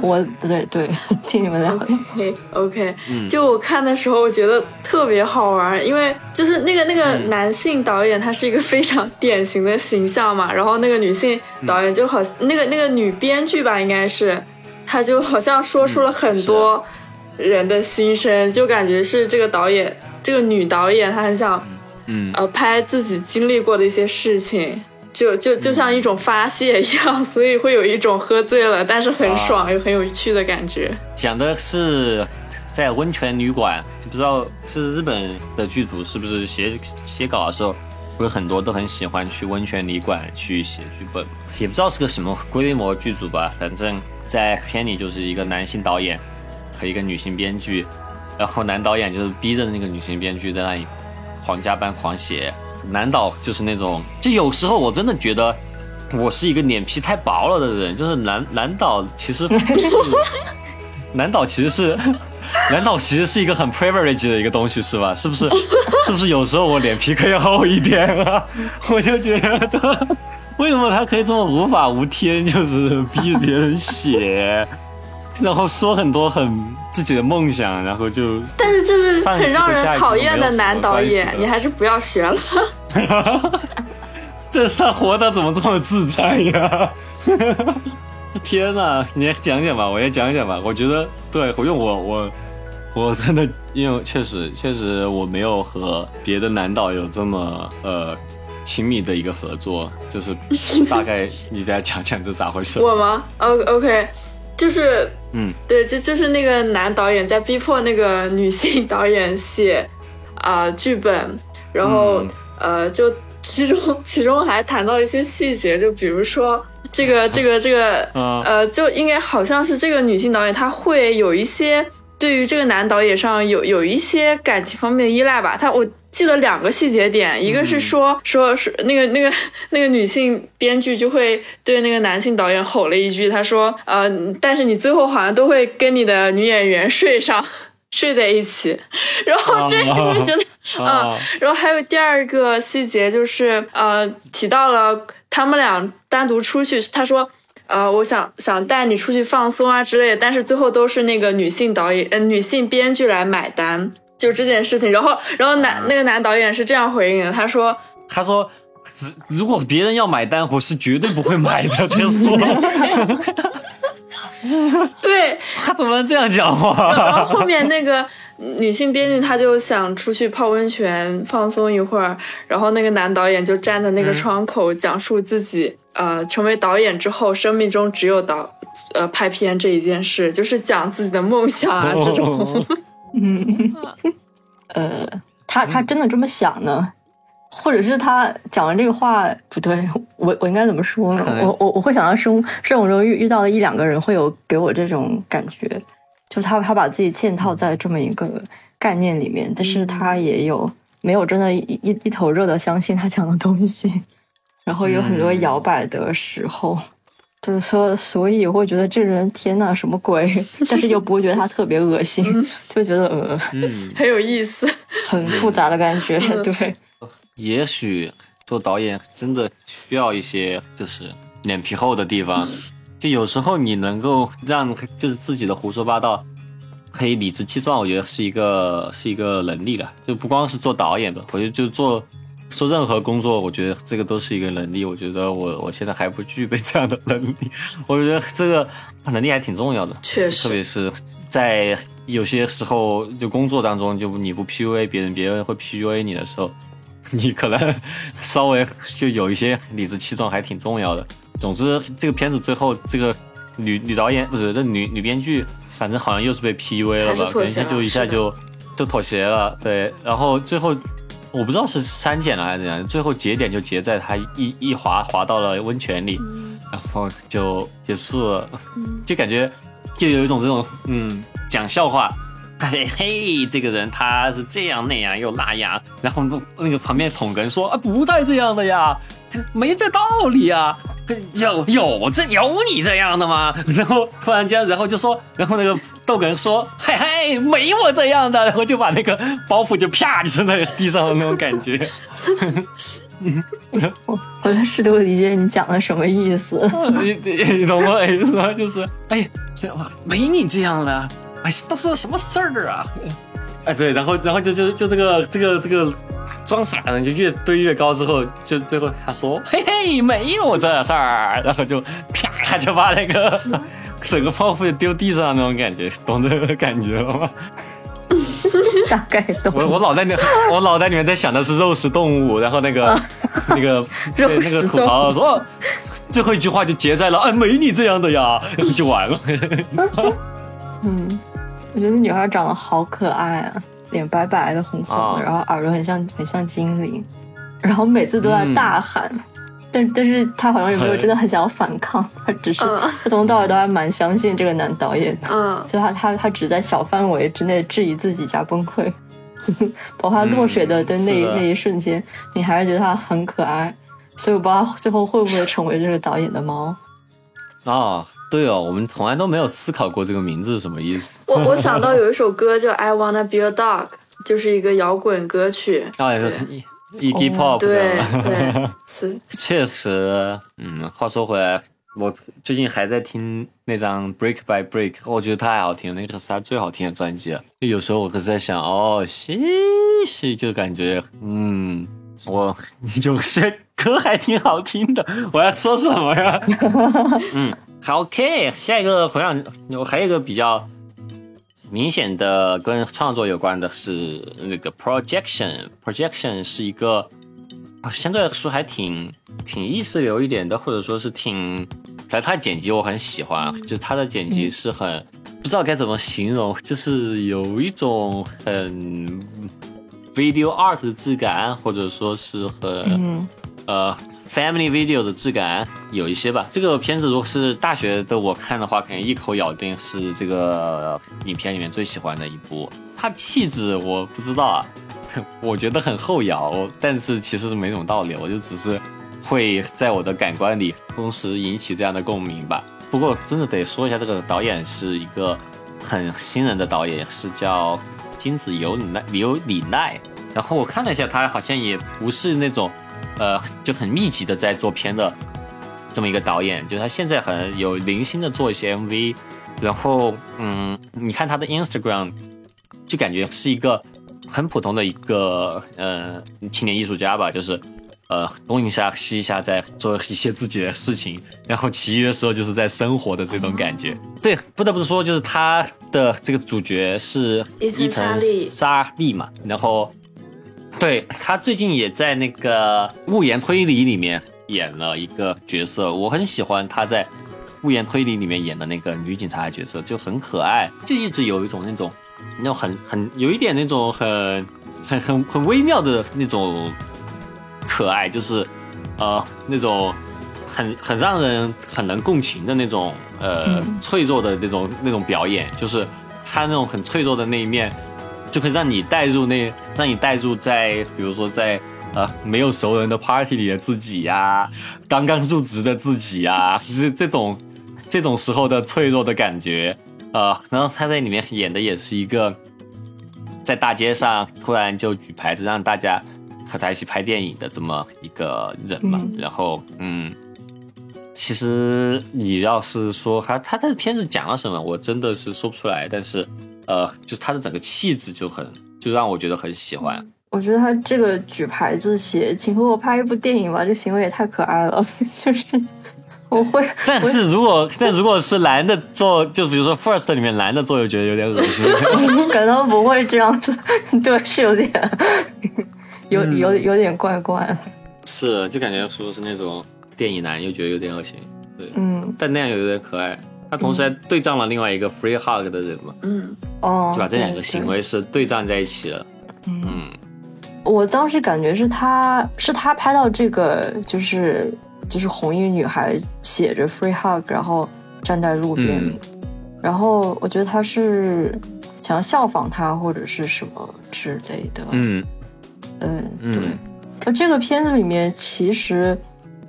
我不对对，听你们聊。
OK OK，就我看的时候，我觉得特别好玩，因为就是那个那个男性导演，他是一个非常典型的形象嘛，然后那个女性导演就好，那个那个女编剧吧，应该是，她就好像说出了很多人的心声，就感觉是这个导演，这个女导演，她很想。
嗯，
呃，拍自己经历过的一些事情，就就就像一种发泄一样，所以会有一种喝醉了但是很爽又很有趣的感觉。
讲的是在温泉旅馆，就不知道是日本的剧组是不是写写稿的时候，不是很多都很喜欢去温泉旅馆去写剧本，也不知道是个什么规模剧组吧。反正在片里就是一个男性导演和一个女性编剧，然后男导演就是逼着那个女性编剧在那里。狂加班狂写。男导就是那种，就有时候我真的觉得我是一个脸皮太薄了的人，就是男男导其实是男导其实是男导其实是一个很 privilege 的一个东西，是吧？是不是？是不是有时候我脸皮可以厚一点啊？我就觉得 为什么他可以这么无法无天，就是逼着别人写，然后说很多很自己的梦想，然后就
但是就是很让人讨厌
都没有什么
男导演你还是不要学了。
这是他活的怎么这么自在呀？天哪，你也讲讲吧，我也讲讲吧。我觉得对，因为我我我真的，因为确实确实我没有和别的男导有这么呃亲密的一个合作，就是大概 你再讲讲这咋回事？
我吗？O OK，就是
嗯，
对，就就是那个男导演在逼迫那个女性导演写啊、呃剧本，然后、
嗯。
呃，就其中其中还谈到一些细节，就比如说这个这个这个
嗯
呃，就应该好像是这个女性导演她会有一些对于这个男导演上有有一些感情方面的依赖吧，她我。记得两个细节点，一个是说、说是那个那个那个女性编剧就会对那个男性导演吼了一句，他说：“呃，但是你最后好像都会跟你的女演员睡上，睡在一起。”然后这些我觉得，
啊
嗯，然后还有第二个细节就是，呃，提到了他们俩单独出去，他说。呃，我想想带你出去放松啊之类的，但是最后都是那个女性导演，呃，女性编剧来买单，就这件事情。然后，然后男那个男导演是这样回应的，他说，
他说。只如果别人要买单，我是绝对不会买的。他说，
对，
他怎么能这样讲话？
然后后面那个女性编剧她就想出去泡温泉放松一会儿，然后那个男导演就站在那个窗口讲述自己、呃成为导演之后，生命中只有导呃拍片这一件事，就是讲自己的梦想啊这种。
呃，他他真的这么想呢？或者是他讲完这个话不对，我我应该怎么说呢我我我会想到生生活中遇遇到的一两个人会有给我这种感觉，就他他把自己嵌套在这么一个概念里面，但是他也有没有真的一一一头热的相信他讲的东西，然后有很多摇摆的时候。就是说，所以我会觉得这人天呐，什么鬼？但是又不会觉得他特别恶心，就觉得呃，
嗯，
很有意思，
很复杂的感觉。对，
也许做导演真的需要一些就是脸皮厚的地方，就有时候你能够让就是自己的胡说八道可以理直气壮，我觉得是一个是一个能力了，就不光是做导演的，我觉得就做。做任何工作，我觉得这个都是一个能力。我觉得我我现在还不具备这样的能力，我觉得这个能力还挺重要的。
确实
特别是在有些时候，就工作当中，就你不 PUA 别人，别人会 PUA 你的时候，你可能稍微就有一些理直气壮，还挺重要的。总之，这个片子最后这个女女导演不是这女女编剧，反正好像又是被 PUA 了吧？
妥协了
可能就一下就就妥协了，对。然后最后我不知道是删减了还是怎样，最后节点就结在他一一滑滑到了温泉里，然后就结束了，就感觉就有一种这种嗯讲笑话。嘿嘿，这个人他是这样那样又那样，然后那个旁边捧哏说啊，不带这样的呀，没这道理呀，有有这有你这样的吗？然后突然间，然后就说，然后那个逗哏说，嘿嘿，没我这样的，然后就把那个包袱就啪就扔在地上的那种感觉。
我我在试图理解你讲的什么意思。
你你你懂我意思吗？就是哎，没你这样的，哎，都是什么事儿啊？哎，对，然后然后就就就这个这个这个装傻的人就越堆越高，之后就最后他说嘿嘿，没有这事儿，然后就啪就把那个 整个泡芙就丢地上那种感觉，懂这个感觉了吗？
大概懂。
我我脑袋里我脑袋里面在想的是肉食动物，然后那个那个 对那个吐槽说，哦最后一句话就结在了，哎，没你这样的呀，就完了。
嗯，我觉得那女孩长得好可爱啊，脸白白的，红色的，
啊
然后耳朵很像很像精灵，然后每次都在大喊。但但是他好像也没有真的很想要反抗，他只是
嗯
她从头到尾都还蛮相信这个男导演的，
嗯，
就他他他只在小范围之内质疑自己加崩溃，跑他落水的的那、
是的
那一瞬间，你还是觉得他很可爱。所以我不知道最后会不会成为这个导演的猫。
哦，对哦，我们从来都没有思考过这个名字是什么意思。
我我想到有一首歌叫《I Wanna Be a Dog》，就是一个摇滚歌曲。
啊，也是
对
Iggy Pop
对
的。
对 是，
确实，嗯，话说回来，我最近还在听那张《Break by Break》，我觉得太好听了，那个是他最好听的专辑了。有时候我可是在想，哦，嘻嘻，就感觉，嗯，我 有些歌还挺好听的，我要说什么呀？嗯，好，OK，下一个回想，我还有一个比较明显的跟创作有关的是那个 projection。projection 是一个啊相对来说还挺挺意识流一点的，或者说是挺，反正他的剪辑我很喜欢，就是他的剪辑是很、不知道该怎么形容，就是有一种很 video art 的质感，或者说是很、
嗯
呃 family video 的质感有一些吧。这个片子如果是大学的我看的话，肯定一口咬定是这个影片里面最喜欢的一部。它气质我不知道啊，我觉得很后摇，但是其实是没什么道理，我就只是会在我的感官里同时引起这样的共鸣吧。不过真的得说一下，这个导演是一个很新人的导演，是叫金子由里奈由里奈。然后我看了一下，他好像也不是那种呃就很密集的在做片的这么一个导演，就是他现在很有零星的做一些 MV，然后嗯，你看他的 Instagram，就感觉是一个很普通的一个呃青年艺术家吧，就是呃东一下西一下在做一些自己的事情，然后其余的时候就是在生活的这种感觉。对，不得不说，就是他的这个主角是
伊藤沙莉
嘛，然后对他最近也在那个《物言推理》里面演了一个角色，我很喜欢他在《物言推理》里面演的那个女警察的角色，就很可爱，就一直有一种那种那种很 很有一点那种很很很很微妙的那种可爱，就是呃那种很很让人很能共情的那种呃、脆弱的那种那种表演，就是他那种很脆弱的那一面，就会让你带入那让你带入在比如说在呃没有熟人的 party 里的自己呀、刚刚入职的自己呀、这这种这种时候的脆弱的感觉，呃，然后他在里面演的也是一个在大街上突然就举牌子让大家和他一起拍电影的这么一个人嘛，
嗯
然后嗯。其实你要是说他他的片子讲了什么，我真的是说不出来。但是，呃，就是他的整个气质就很，就让我觉得很喜欢。
我觉得他这个举牌子写“请和我拍一部电影吧”，这行为也太可爱了。就是我会，
但是如果但如果是男的做，就比如说 First 里面男的做，又觉得有点恶心。
可能不会这样子，对，是有点，有有有点怪怪。
是，就感觉说是那种电影男，又觉得有点恶心。对，
嗯，
但那样又有点可爱。他同时还对仗了另外一个 Free Hug 的人嘛，
嗯，
哦，
就把这两个行为是对仗在一起了。嗯
我当时感觉是他是他拍到这个，就是就是红衣女孩写着 free hug，然后站在路边，
嗯
然后我觉得他是想要效仿他或者是什么之类的，
嗯
嗯，
嗯
对。而这个片子里面其实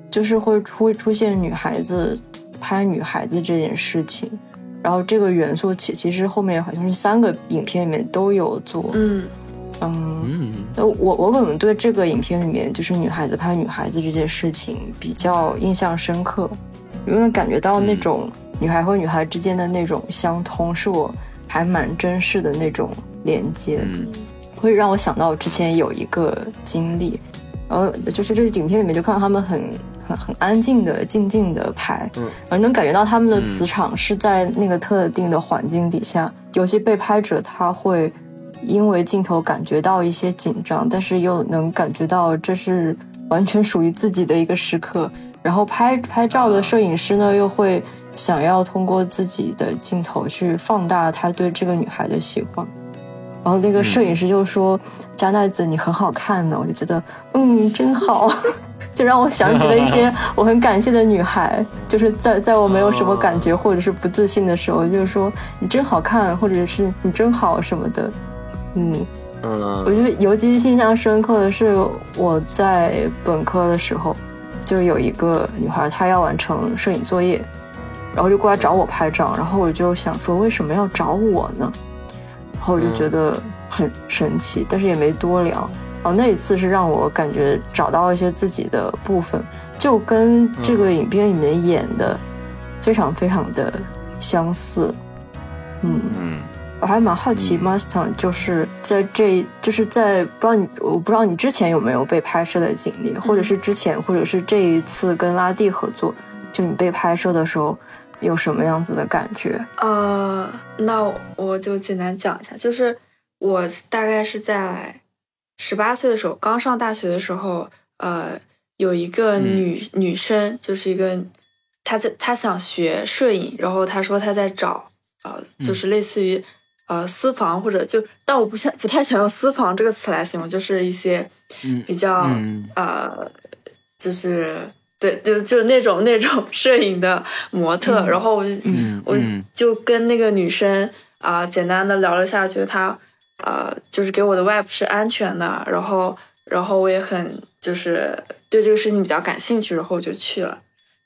就是会出出现女孩子拍女孩子这件事情，然后这个元素其其实后面好像是三个影片里面都有做，
嗯，
嗯
嗯。
呃，我我可能对这个影片里面就是女孩子拍女孩子这件事情比较印象深刻，因为感觉到那种女孩和女孩之间的那种相通，是我还蛮珍视的那种连接，
嗯。
会让我想到之前有一个经历，然后就是这个影片里面就看到他们很很很安静的、静静的拍，
嗯。
然后能感觉到他们的磁场是在那个特定的环境底下，有些被拍者他会因为镜头感觉到一些紧张，但是又能感觉到这是完全属于自己的一个时刻，然后拍拍照的摄影师呢又会想要通过自己的镜头去放大他对这个女孩的喜欢。然后那个摄影师就说：“加奈子，你很好看呢。”我就觉得，嗯，真好，就让我想起了一些 我很感谢的女孩，就是在在我没有什么感觉或者是不自信的时候，就是说你真好看，或者是你真好什么的。嗯，
嗯，
我觉得尤其印象深刻的是我在本科的时候，就有一个女孩，她要完成摄影作业，然后就过来找我拍照，然后我就想说为什么要找我呢？然后我就觉得很神奇，但是也没多聊。哦，那一次是让我感觉找到一些自己的部分，就跟这个影片里面演的非常非常的相似。嗯。
嗯。
我还蛮好奇，Mustang 就是在这，就是在不知道你，我不知道你之前有没有被拍摄的经历，或者是之前，或者是这一次跟拉蒂合作，就你被拍摄的时候有什么样子的感觉？
呃，那我就简单讲一下，就是我大概是在十八岁的时候，刚上大学的时候，呃，有一个女、女生，就是一个她在她想学摄影，然后她说她在找，呃，就是类似于。呃，私房或者就，但我不想不太想用私房这个词来形容，就是一些比较、
嗯
呃，就是对，就就是那种那种 摄影的模特，然后我就、
嗯
我
嗯
就跟那个女生啊、简单的聊了一下，觉得她呃就是给我的 vibe 是安全的，然后然后我也很就是对这个事情比较感兴趣，然后我就去了。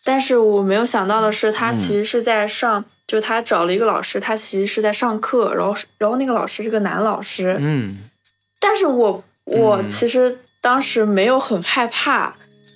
但是我没有想到的是，他其实是在上，就是他找了一个老师，他其实是在上课，然后然后那个老师是个男老师，
嗯。
但是我我
嗯。
其实当时没有很害怕，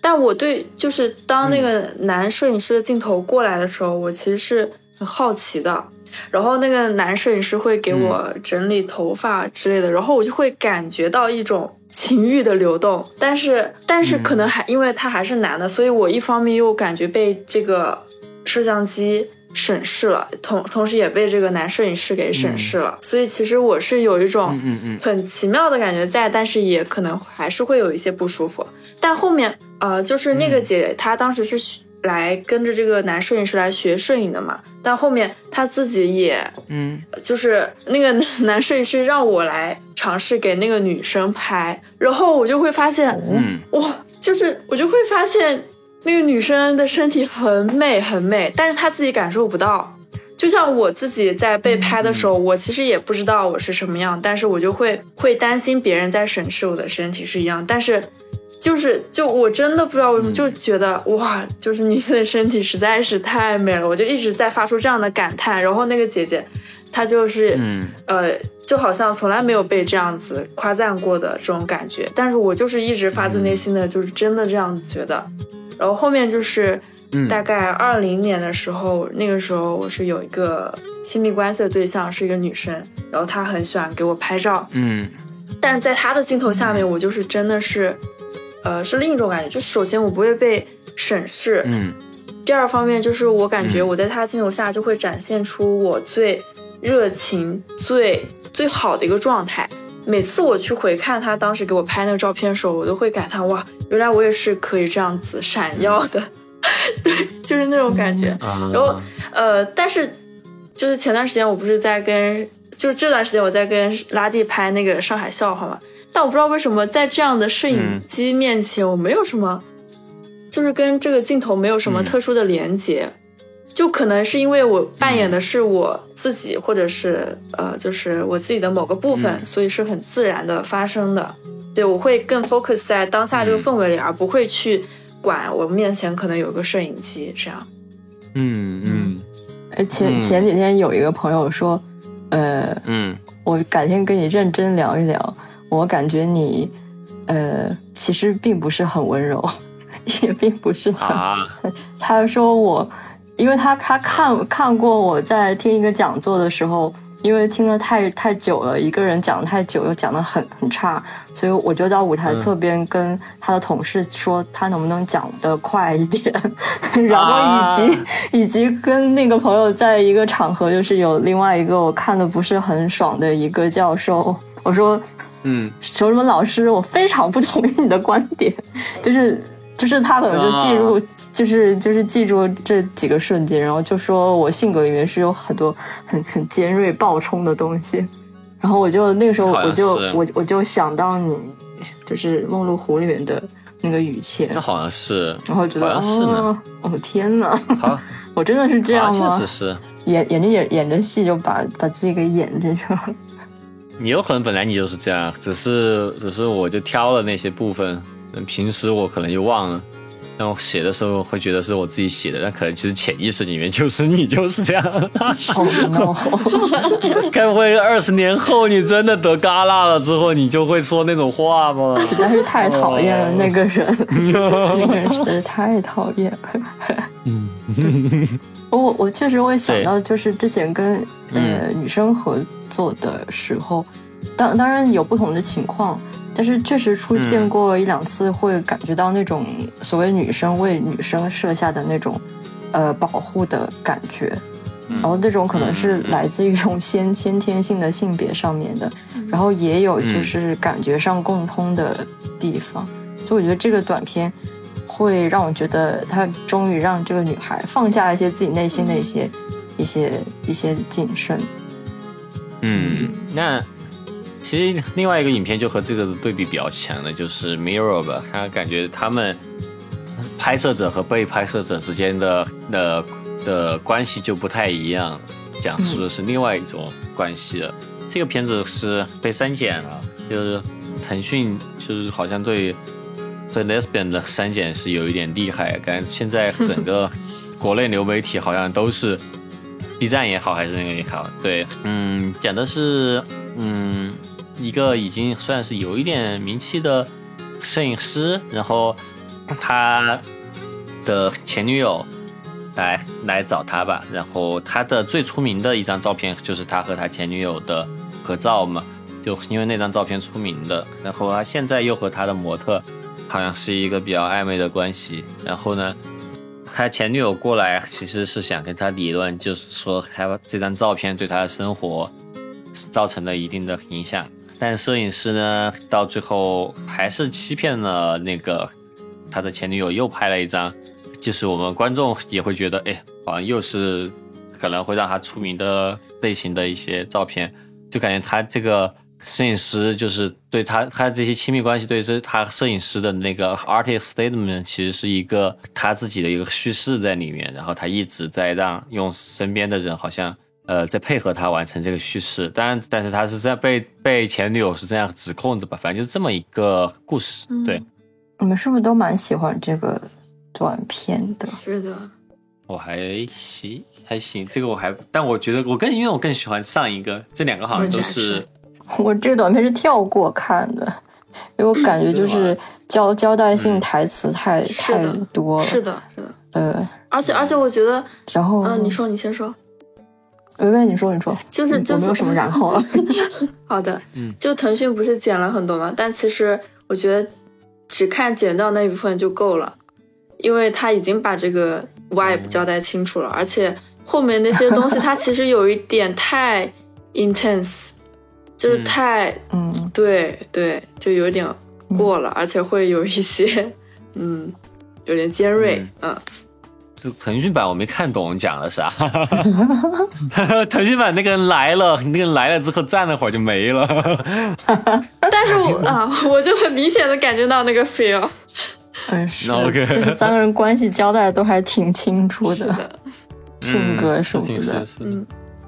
但我对就是当那个男摄影师的镜头过来的时候，我其实是很好奇的。然后那个男摄影师会给我整理头发之类的，然后我就会感觉到一种情欲的流动，但是但是可能还、因为他还是男的，所以我一方面又感觉被这个摄像机审视了，同同时也被这个男摄影师给审视了，所以其实我是有一种很奇妙的感觉在，但是也可能还是会有一些不舒服。但后面呃，就是那个姐她当时是学来跟着这个男摄影师来学摄影的嘛，但后面她自己也
嗯。
就是那个 男摄影师让我来尝试给那个女生拍，然后我就会发现，
嗯。
哇，就是我就会发现那个女生的身体很美很美，但是她自己感受不到。就像我自己在被拍的时候，我其实也不知道我是什么样，但是我就会会担心别人在审视我的身体是一样，但是就是就我真的不知道为什么就觉得哇，就是女性的身体实在是太美了，我就一直在发出这样的感叹。然后那个姐姐，她就是、
嗯
呃，就好像从来没有被这样子夸赞过的这种感觉，但是我就是一直发自内心的就是真的这样子觉得。然后后面就是
嗯。
大概二零年的时候，那个时候我是有一个亲密关系的对象，是一个女生，然后她很喜欢给我拍照，
嗯。
但是在她的镜头下面，我就是真的是，呃，是另一种感觉。就是首先我不会被审视，
嗯
第二方面就是我感觉
嗯
我在他镜头下就会展现出我最热情、最最好的一个状态。每次我去回看他当时给我拍那个照片的时候，我都会感叹哇，原来我也是可以这样子闪耀的，对，就是那种感觉。
啊，
然后呃，但是就是前段时间我不是在跟，就是这段时间我在跟拉蒂拍那个上海笑话嘛，但我不知道为什么在这样的摄影
嗯。
机面前，我没有什么，就是跟这个镜头没有什么
嗯。
特殊的连接。就可能是因为我扮演的是我自己，或者是呃，就是我自己的某个部分，
嗯。
所以是很自然的发生的。对我会更 focus 在当下这个氛围里，而不会去管我面前可能有个摄影机这样。
嗯嗯。
哎，前
嗯。
前几天有一个朋友说，呃，
嗯。
我改天跟你认真聊一聊，我感觉你，呃，其实并不是很温柔，也并不是很
啊。
他说我，因为他他看看过我在听一个讲座的时候，因为听了太太久了，一个人讲太久又讲的很很差，所以我就到舞台侧边跟他的同事说，他能不能讲的快一点，然后以及、以及跟那个朋友在一个场合，就是有另外一个我看的不是很爽的一个教授，我说
嗯
什么什么老师，我非常不同意你的观点，就是就是他可能就记住，就是就是记住这几个瞬间，然后就说我性格里面是有很多很很尖锐暴冲的东西，然后我就那个时候我就我我就想到你就是梦露湖里面的那个雨倩
这，好像是，
然后觉得
好像是呢
哦，哦天哪，
好，
我真的是这样吗
确？实是，
演演着演演着戏就把把自己给演进去了。
你有可能本来你就是这样，只是只是我就挑了那些部分，平时我可能就忘了。然后写的时候会觉得是我自己写的，但可能其实潜意识里面 就是你就是这样。该不会二十年后你真的得嘎啦了之后，你就会说那种话吗？
实在是太讨厌了那个人，那个人实在是太讨厌了。嗯，我我确实会想到，就是之前跟呃女生合作的时候，当当然有不同的情况。但是确实出现过一两次，会感觉到那种所谓女生为女生设下的那种，呃，保护的感觉，然后这种可能是来自于一种先先天性的性别上面的，然后也有就是感觉上共通的地方。就我觉得这个短片会让我觉得，他终于让这个女孩放下了一些自己内心的一些一些一些谨慎。
嗯，那。其实另外一个影片就和这个的对比比较强的，就是《Mirror》吧。他感觉他们拍摄者和被拍摄者之间的的的关系就不太一样，讲述的是另外一种关系了。这个片子是被删减了，就是腾讯就是好像对对 Lesbian 的删减是有一点厉害。感觉现在整个国内流媒体好像都是 B 站也好还是那个也好，对，嗯，讲的是嗯。一个已经算是有一点名气的摄影师，然后他的前女友来来找他吧，然后他的最出名的一张照片就是他和他前女友的合照嘛，就因为那张照片出名的。然后他现在又和他的模特好像是一个比较暧昧的关系。然后呢，他前女友过来其实是想跟他理论，就是说他这张照片对他的生活造成了一定的影响。但摄影师呢，到最后还是欺骗了那个他的前女友，又拍了一张，就是我们观众也会觉得，哎，好像又是可能会让他出名的类型的一些照片，就感觉他这个摄影师就是对他他这些亲密关系，对这他摄影师的那个 artist statement，其实是一个他自己的一个叙事在里面，然后他一直在让用身边的人好像。呃，在配合他完成这个叙事，当然，但是他是在被被前女友是这样指控的吧？反正就是这么一个故事。对，
你们是不是都蛮喜欢这个短片的？
是的，
我还行，还行。这个我还，但我觉得我更因为我更喜欢上一个，这两个好像都是。
我这个短片是跳过看的，因为我感觉就是交交代性台词太太多了。
是的，是的，
呃，
而且而且我觉得，
然后，
嗯，你说，你先说。
薇薇，你说你说，
就是就是
没有什么然后了。
好的，嗯，就腾讯不是剪了很多吗？但其实我觉得只看剪掉那一部分就够了，因为他已经把这个 vibe 交代清楚了，而且后面那些东西它其实有一点太 intense，就是太
嗯，
对对，就有点过了，而且会有一些 嗯，有点尖锐，嗯。
这腾讯版我没看懂讲了啥，腾讯版那个人来了，那个人来了之后站了会儿就没了。
但是我啊，我就很明显的感觉到那个 feel。
嗯，是，这三个人关系交代的都还挺清楚的，性格什么的。嗯，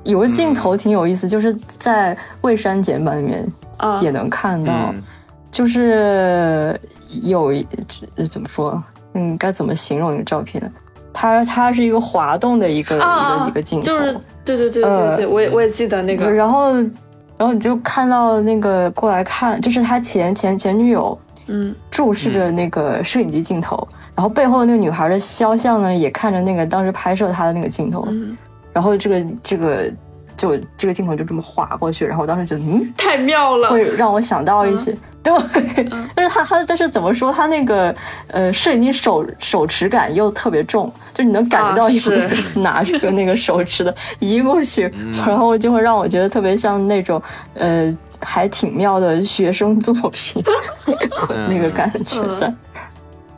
有个镜头挺有意思，就是在未删减版里面也能看到，就是有怎么说，嗯，该怎么形容那个照片呢？它它是一个滑动的一个一个一个镜头，
就是对对对对对，我也我也记得那个。
然后然后你就看到那个过来看，就是他前前前女友，
嗯，
注视着那个摄影机镜头，然后背后那个女孩的肖像呢，也看着那个当时拍摄他的那个镜头，然后这个这个。就这个镜头就这么划过去，然后我当时觉得，嗯，
太妙了，
会让我想到一些，对。但是他他但是怎么说，他那个呃摄影机手手持感又特别重，就你能感觉到一股 拿着 那个手持的移过去，然后就会让我觉得特别像那种呃还挺妙的学生作品那个感觉在。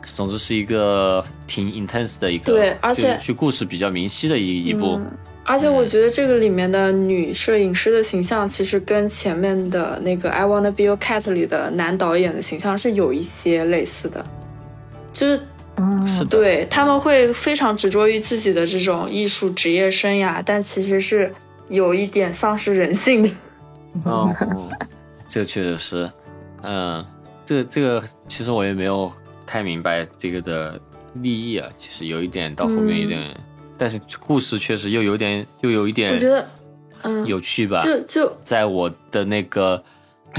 总之是一个挺 intense 的一个，
对，而且
就故事比较明晰的一一部。
而且我觉得这个里面的女摄影师的形象，其实跟前面的那个《I Wanna Be Your Cat》里的男导演的形象是有一些类似的，就是，
嗯，是
对他们会非常执着于自己的这种艺术职业生涯，但其实是有一点丧失人性的。
嗯，嗯这个确实是，嗯，这个这个其实我也没有太明白这个的立意啊，其实有一点到后面有点，但是故事确实又有点又有一点
我觉得，嗯，
有趣吧，
就就
在我的那个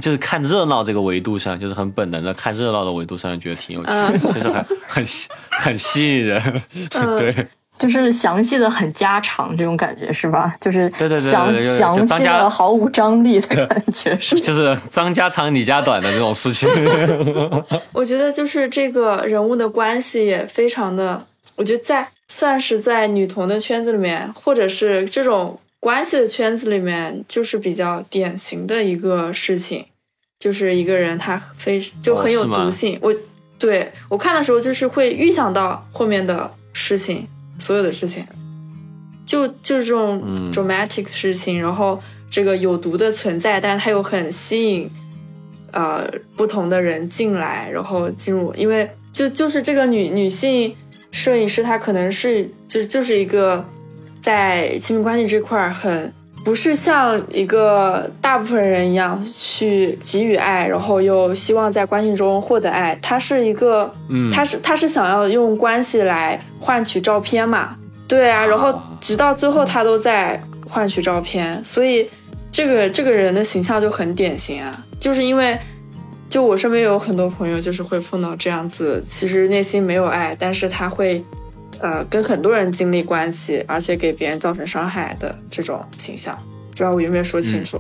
就是看热闹这个维度上，就是很本能的看热闹的维度上，觉得挺有趣的，
嗯
就是很很吸很吸引人，
嗯
对。
就是详细的很家常这种感觉是吧？就是
对对对对
详
对对
详细的毫无张力的感觉是。
就是张家长李家短的这种事情。
我觉得就是这个人物的关系也非常的，我觉得在算是在女同的圈子里面，或者是这种关系的圈子里面，就是比较典型的一个事情，就是一个人他非就很有毒性。我对我看的时候，就是会预想到后面的事情，所有的事情，就就是这种
嗯。
dramatic 事情，然后这个有毒的存在，但是它又很吸引呃不同的人进来，然后进入，因为就就是这个女女性摄影师，他可能是就就是一个在亲密关系这块儿很不是像一个大部分人一样去给予爱，然后又希望在关系中获得爱，他是一个，
嗯
她是他是想要用关系来换取照片嘛，对啊，然后直到最后他都在换取照片，所以这个这个人的形象就很典型啊，就是因为就我身边有很多朋友就是会碰到这样子，其实内心没有爱，但是他会呃跟很多人经历关系，而且给别人造成伤害的这种形象，不知道我有没有说清楚？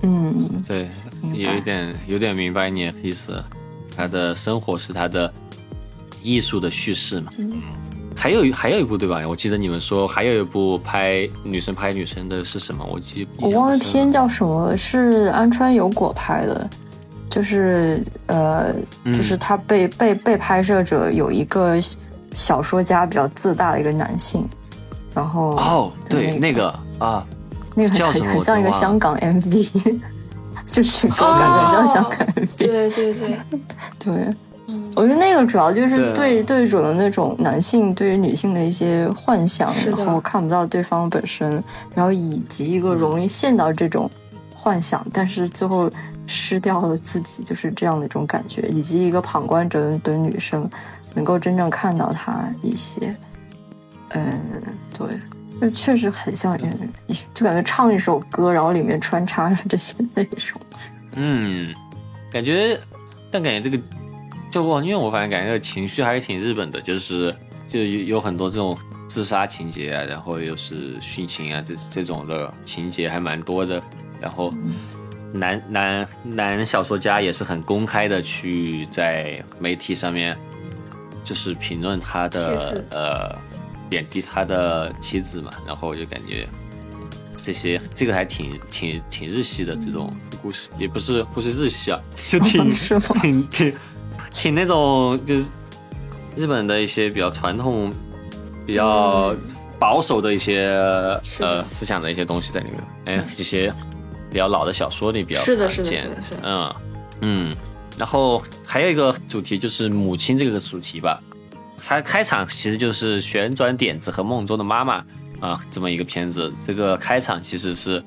嗯，
嗯，
对，有一点有点明白你的意思。他的生活是他的艺术的叙事嘛。
嗯
还有还有一部对吧？我记得你们说还有一部拍女生拍女生的是什么？我记
我忘了片叫什么了，是安川有果拍的，就是呃，
嗯
就是他被被被拍摄者有一个小说家比较自大的一个男性，然后
哦，对，那
那
个啊，
那个很
叫什么
很很像一个 香港 MV，就是给我感觉很像香港 MV，、
对对对，
对。
嗯，
我觉得那个主要就是
对
对对准了那种男性对于女性的一些幻想，然后看不到对方本身，然后以及一个容易陷到这种幻想，但是最后失掉了自己，就是这样的一种感觉，以及一个旁观者的女生能够真正看到他一些，嗯，对，就确实很像，就感觉唱一首歌，然后里面穿插着这些内容。
嗯，感觉，但感觉这个，就我因为我反正感觉这个情绪还是挺日本的，就是就有有很多这种自杀情节啊，然后又是殉情啊，这这种的情节还蛮多的。然后男男男小说家也是很公开的去在媒体上面，就是评论他的呃贬低他的妻子嘛，然后我就感觉。这些这个还挺挺挺日系的这种故事，也不是不是日系啊，就挺
是
挺挺 挺那种就是日本的一些比较传统、比较保守的一些、
的
呃思想的一些东西在里面。哎，这些比较老的小说里比较
是的是的是的是的
嗯嗯。然后还有一个主题就是母亲这个主题吧，它开场其实就是旋转点子和梦中的妈妈啊、这么一个片子。这个开场其实是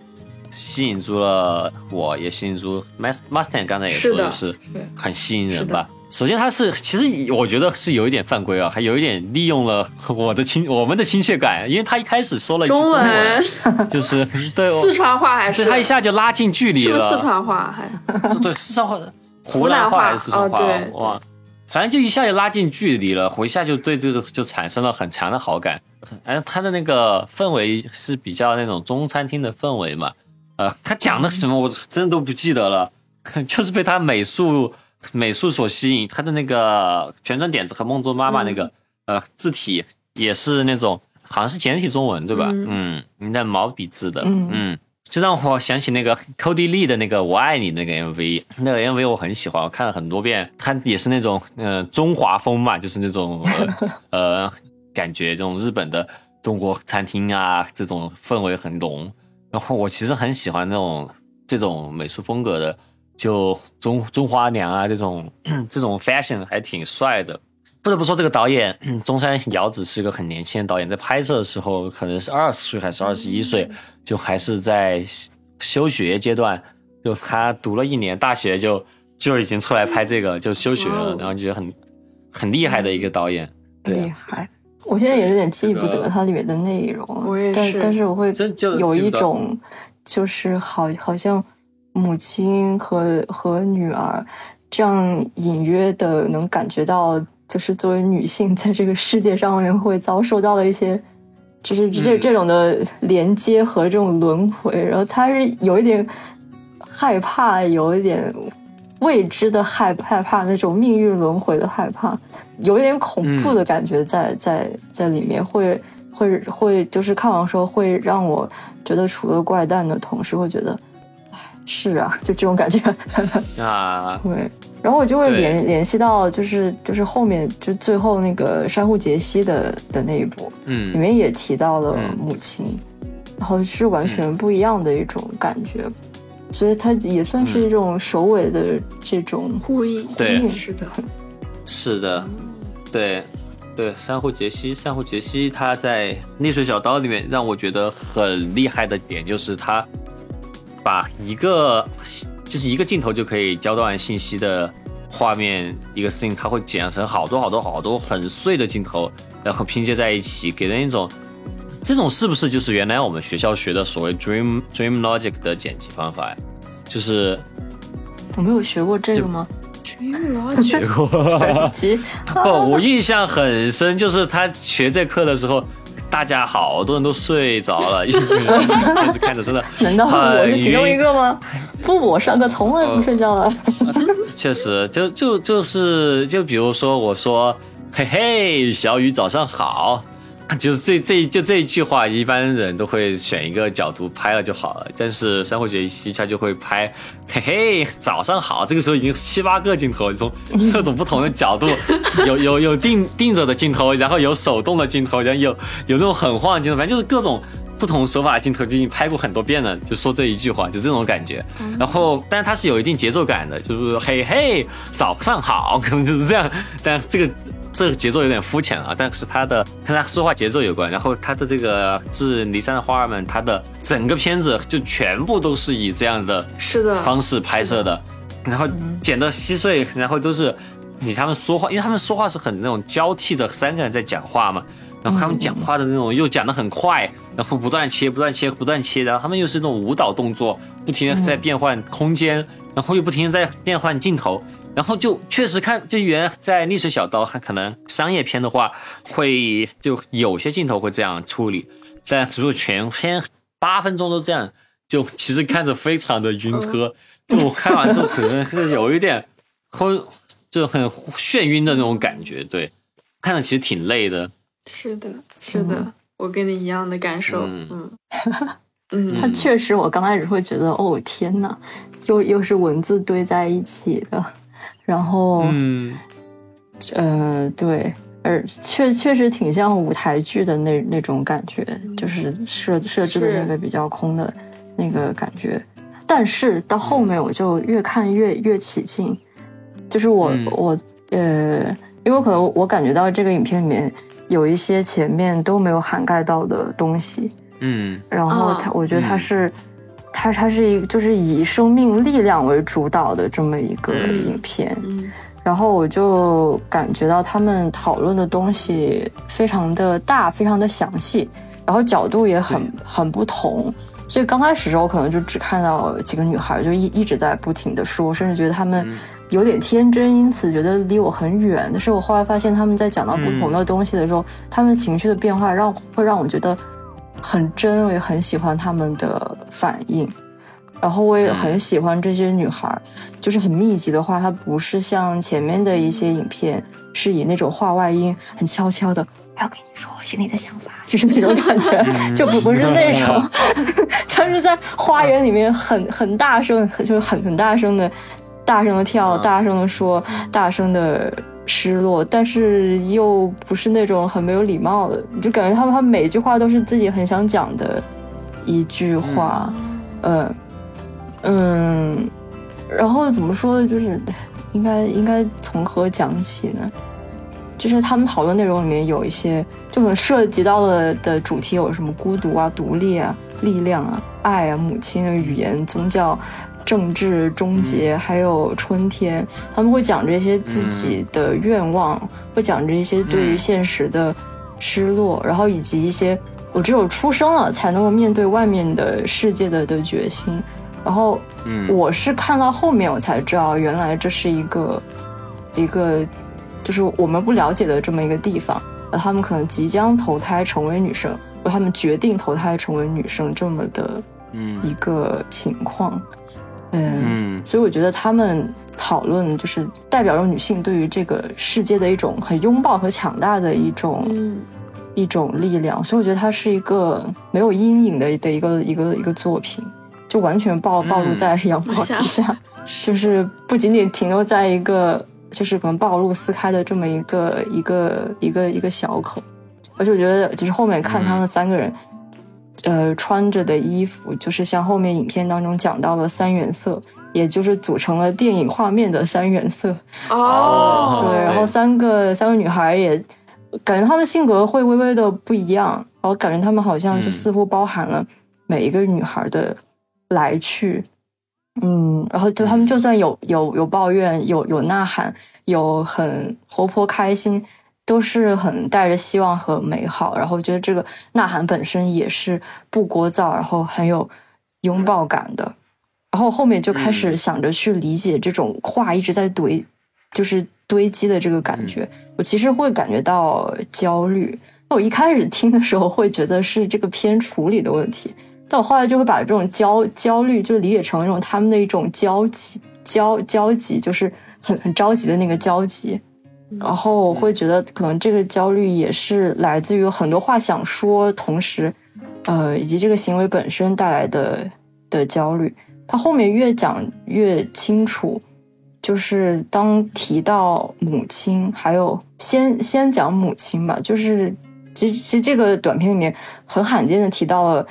吸引住了我，也吸引住 Mas Mustang 刚才也说
是的
是
对
很吸引人吧。首先，他是其实我觉得是有一点犯规啊，还有一点利用了我的亲我们的亲切感，因为他一开始说了一句
中
文，
文
就是对我
四川话还是
对他一下就拉近距离了。
是不是四川话还？
对，四川话、湖
湖南话
还是四川话？
哦对
哇，反正就一下就拉近距离了，我一下就对这个就产生了很强的好感。哎，他的那个氛围是比较那种中餐厅的氛围嘛。呃，他讲的什么我真的都不记得了，就是被他美术美术所吸引。他的那个旋转点子和梦中妈妈那个、呃字体也是那种好像是简体中文对吧？嗯，那毛笔字的，
嗯
嗯这让我想起那个 Cody Lee 的那个《我爱你》那个 MV，那个 MV 我很喜欢，我看了很多遍。它也是那种呃中华风嘛，就是那种 呃呃感觉这种日本的中国餐厅啊，这种氛围很浓。然后我其实很喜欢那种这种美术风格的，就中中华娘啊这种 这种 fashion 还挺帅的。不得不说，这个导演 中山遥子是个很年轻的导演，在拍摄的时候可能是二十岁还是二十一岁，就还是在休学阶段，就他读了一年大学就就已经出来拍这个，就休学了，然后就觉得很很厉害的一个导演。
厉害。我现在也有点记不得它里面的内容，
我也是。
但但是我会
真就
有一种，就是好好像母亲和和女儿这样隐约的能感觉到，就是作为女性在这个世界上面会遭受到的一些，就是这、
嗯。
这种的连接和这种轮回，然后他是有一点害怕，有一点未知的害害怕，那种命运轮回的害怕，有一点恐怖的感觉在、在在里面，会会会就是看完时候会让我觉得除了怪诞的同时会觉得，唉是啊，就这种感觉。
啊，
对，然后我就会联联系到就是就是后面就最后那个珊瑚杰西的的那一部，嗯。里
嗯
面也提到了
嗯
母亲，然后是完全不一样的一种感觉，所以它也算是一种首尾的这种
呼应，
对。
是的，
是的，对。对，珊瑚杰西，珊瑚杰西他在《溺水小刀》里面让我觉得很厉害的点就是他把一个就是一个镜头就可以交换信息的画面一个 scene，他会剪成好多好多好多很碎的镜头，然后拼接在一起，给人一种。这种是不是就是原来我们学校学的所谓 dream dream logic 的剪辑方法呀？就是
我没有学过这个吗？
学过，
其
不，我印象很深，就是他学这课的时候，大家好多人都睡着了，因为片子看着真的
难道我是其中一。个吗？不，我上课从来不睡觉的。
确实，就就就是就比如说我说嘿嘿，小雨早上好。就是这这就这一句话，一般人都会选一个角度拍了就好了。但是珊瑚杰西他就会拍，嘿嘿，早上好。这个时候已经七八个镜头，从 各种不同的角度，有有有定定着的镜头，然后有手动的镜头，然后有有那种很晃的镜头，反正就是各种不同手法的镜头，就已经拍过很多遍了。就说这一句话，就这种感觉。然后，但是它是有一定节奏感的，就是嘿嘿，早上好，可能就是这样。但这个。这个节奏有点肤浅啊，但是他的跟他说话节奏有关，然后他的这个致离山的花儿们，他的整个片子就全部都是以这样的
是的
方式拍摄的，然后剪得稀碎，然后都是以他们说话，因为他们说话是很那种交替的，三个人在讲话嘛，然后他们讲话的那种又讲得很快，然后不断切，不断切，不断切，然后他们又是那种舞蹈动作，不停的在变换空间，然后又不停的在变换镜头。然后就确实看，就原在历史小刀，它可能商业片的话，会就有些镜头会这样处理，但如果全片八分钟都这样，就其实看着非常的晕车。就我看完之后，可能是有一点昏就很眩晕的那种感觉，对，看着其实挺累的。
是的，是的，我跟你一样的感受，
嗯。
嗯。嗯。
它确实，我刚开始会觉得，哦天呐，又又是文字堆在一起的，然后，
嗯，
呃，对，而确确实挺像舞台剧的那那种感觉，就是设设置的那个比较空的那个感觉。但是到后面我就越看越越起劲，就是我、
嗯。
我呃，因为可能我感觉到这个影片里面有一些前面都没有涵盖到的东西，
嗯。
然后
哦
它，我觉得它
嗯。
是，它它是一个就是以生命力量为主导的这么一个
嗯
影片，
嗯
然后我就感觉到他们讨论的东西非常的大，非常的详细，然后角度也很很不同。所以刚开始的时候，我可能就只看到几个女孩就一一直在不停的说，甚至觉得她们有点天真，因此觉得离我很远。但是我后来发现，他们在讲到不同的东西的时候，他们情绪的变化让会让我觉得很真，我也很喜欢他们的反应。然后我也很喜欢这些女孩，就是很密集的话，它不是像前面的一些影片是以那种话外音很悄悄的，我要跟你说我心里的想法，就是那种感觉，就不不是那种，它是在花园里面很很大声，就是很很大声的，大声的跳，
嗯
大声的说，大声的失落，但是又不是那种很没有礼貌的，就感觉他们他们每句话都是自己很想讲的一句话，嗯嗯，然后怎么说呢？就是应该应该从何讲起呢？就是他们讨论内容里面有一些，就可能涉及到了的主题有什么孤独啊、独立啊、力量啊、爱啊、母亲啊、语言、宗教，政治终结，还有春天，他们会讲这些自己的愿望，会讲这些对于现实的失落，然后以及一些我只有出生了才能够面对外面的世界的的决心。然后，
嗯。
我是看到后面我才知道，原来这是一个一个就是我们不了解的这么一个地方，呃，他们可能即将投胎成为女生，或他们决定投胎成为女生这么的
嗯。
一个情况。嗯，
嗯。
所以我觉得他们讨论就是代表着女性对于这个世界的一种很拥抱和强大的一种、
嗯。
一种力量，所以我觉得它是一个没有阴影的的一个一个一个作品，就完全暴暴露在阳光底下，就是不仅仅停留在一个就是可能暴露撕开的这么一个一个一个一个小口，而且我觉得就是后面看他们三个人。呃，穿着的衣服就是像后面影片当中讲到的三原色，也就是组成了电影画面的三原色。
哦
对，然后三个三个女孩也感觉她们性格会微微的不一样，然后感觉她们好像就
嗯
似乎包含了每一个女孩的来去。嗯，然后就她们就算有有有抱怨，有有呐喊，有很活泼开心，都是很带着希望和美好。然后我觉得这个呐喊本身也是不聒噪，然后很有拥抱感的。然后后面就开始想着去理解这种话一直在堆，就是堆积的这个感觉。我其实会感觉到焦虑。那我一开始听的时候会觉得是这个片处理的问题，但我后来就会把这种焦焦虑就理解成一种他们的一种焦急焦焦急，就是很很着急的那个焦急。然后我会觉得，可能这个焦虑也是来自于很多话想说，同时，呃，以及这个行为本身带来的的焦虑。他后面越讲越清楚，就是当提到母亲，还有先先讲母亲吧，就是其实其实这个短片里面很罕见的提到了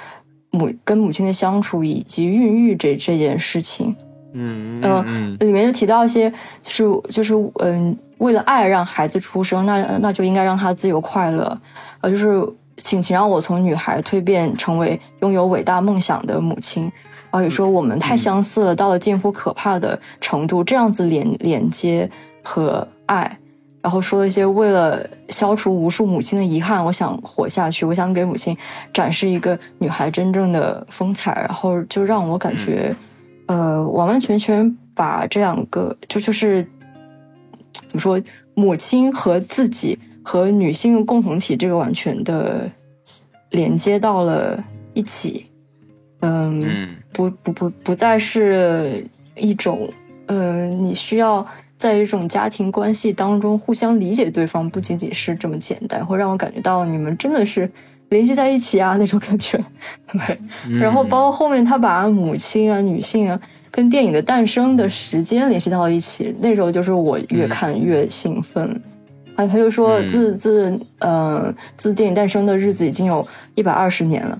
母跟母亲的相处以及孕育这这件事情。
嗯
呃
嗯
里面就提到一些，就是就是嗯，为了爱让孩子出生，那那就应该让他自由快乐，呃，就是请请让我从女孩蜕变成为拥有伟大梦想的母亲。然后也说我们太相似了，到了近乎可怕的程度，这样子连连接和爱。然后说了一些为了消除无数母亲的遗憾，我想活下去，我想给母亲展示一个女孩真正的风采，然后就让我感觉，呃，完完全全把这两个就就是怎么说，母亲和自己和女性的共同体这个完全的连接到了一起。嗯，
嗯
不不不不再是一种，嗯、你需要在这种家庭关系当中互相理解对方，不仅仅是这么简单，会让我感觉到你们真的是联系在一起啊那种感觉。对，
嗯
然后包括后面他把母亲啊、女性啊跟电影的诞生的时间联系到了一起，那时候就是我越看越兴奋。啊，他就说
嗯
自自呃自电影诞生的日子已经有一百二十年了。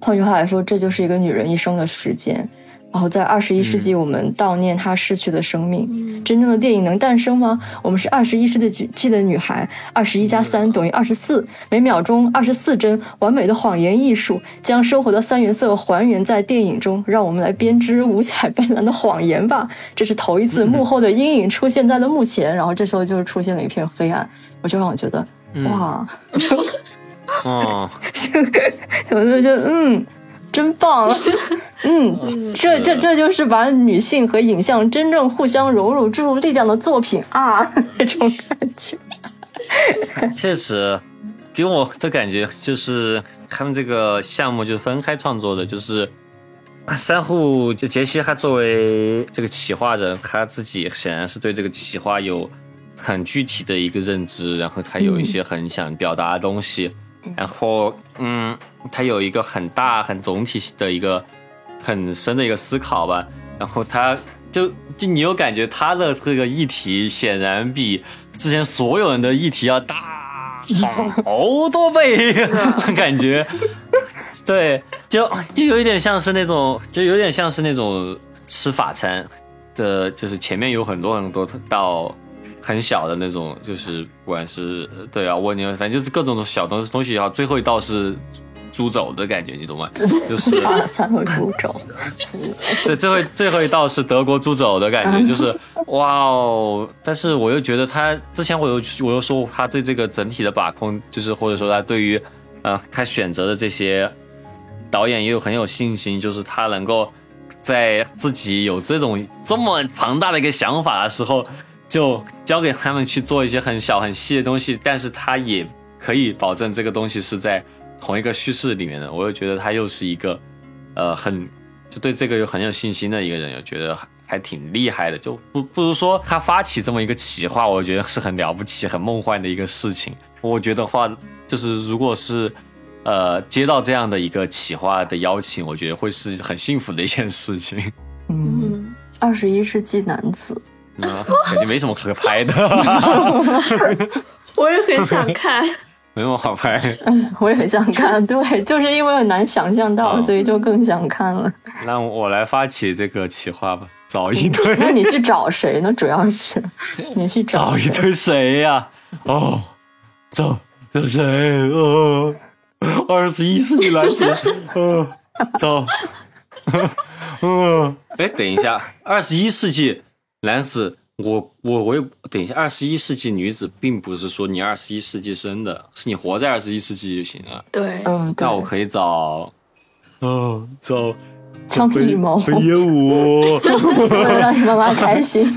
换句话来说，这就是一个女人一生的时间。然后在二十一世纪，我们悼念她逝去的生命。真正的电影能诞生吗？我们是二十一世纪的女孩，二十一加三等于二十四，每秒钟二十四帧，完美的谎言艺术，将生活的三原色还原在电影中。让我们来编织五彩斑斓的谎言吧！这是头一次幕后的阴影出现在了幕前，然后这时候就是出现了一片黑暗，我就让我觉得，哇
哦，
我就觉得嗯，真棒，嗯，这这这就是把女性和影像真正互相融入、注入力量的作品啊，那种感觉。
确实，给我的感觉就是他们这个项目就是分开创作的，就是三户就杰西他作为这个企划人，他自己显然是对这个企划有很具体的一个认知，然后他有一些很想表达的东西，然后嗯，他有一个很大很总体的一个很深的一个思考吧，然后他就就你有感觉他的这个议题显然比之前所有人的议题要大好多倍，感觉。对，就就有一点像是那种，就有点像是那种吃法餐的，就是前面有很多很多道很小的那种，就是不管是对啊，蜗牛反正就是各种小东西东西，也好最后一道是猪肘的感觉，你懂吗？就是 对，最后最后一道是德国猪肘的感觉，就是哇哦！但是我又觉得他之前我又我又说他对这个整体的把控，就是或者说他对于呃他选择的这些导演也有很有信心，就是他能够在自己有这种这么庞大的一个想法的时候，就交给他们去做一些很小很细的东西，但是他也可以保证这个东西是在同一个叙事里面的。我又觉得他又是一个呃很就对这个又很有信心的一个人，我觉得还还挺厉害的。就不不如说他发起这么一个企划，我觉得是很了不起、很梦幻的一个事情。我觉得话就是如果是。呃，接到这样的一个企划的邀请，我觉得会是很幸福的一件事情。
嗯，二十一世纪男子，
啊，感觉没什么可拍的，
我也很想看。
没那么好拍。
嗯 我也很想看。对，就是因为很难想象到，
哦
所以就更想看了。
那我来发起这个企划吧，找一堆，
那你去找谁呢？主要是 你去找？
找一堆谁呀、哦，找找谁？哦，二十一世纪男子，哦，找，哦，哎，等一下，二十一世纪男子，我我我也等一下，二十一世纪女子，并不是说你二十一世纪生的，是你活在二十一世纪就行了。
对，
嗯，
那我可以找，哦，找
张艺谋
北野武，
为了 让你妈妈开心，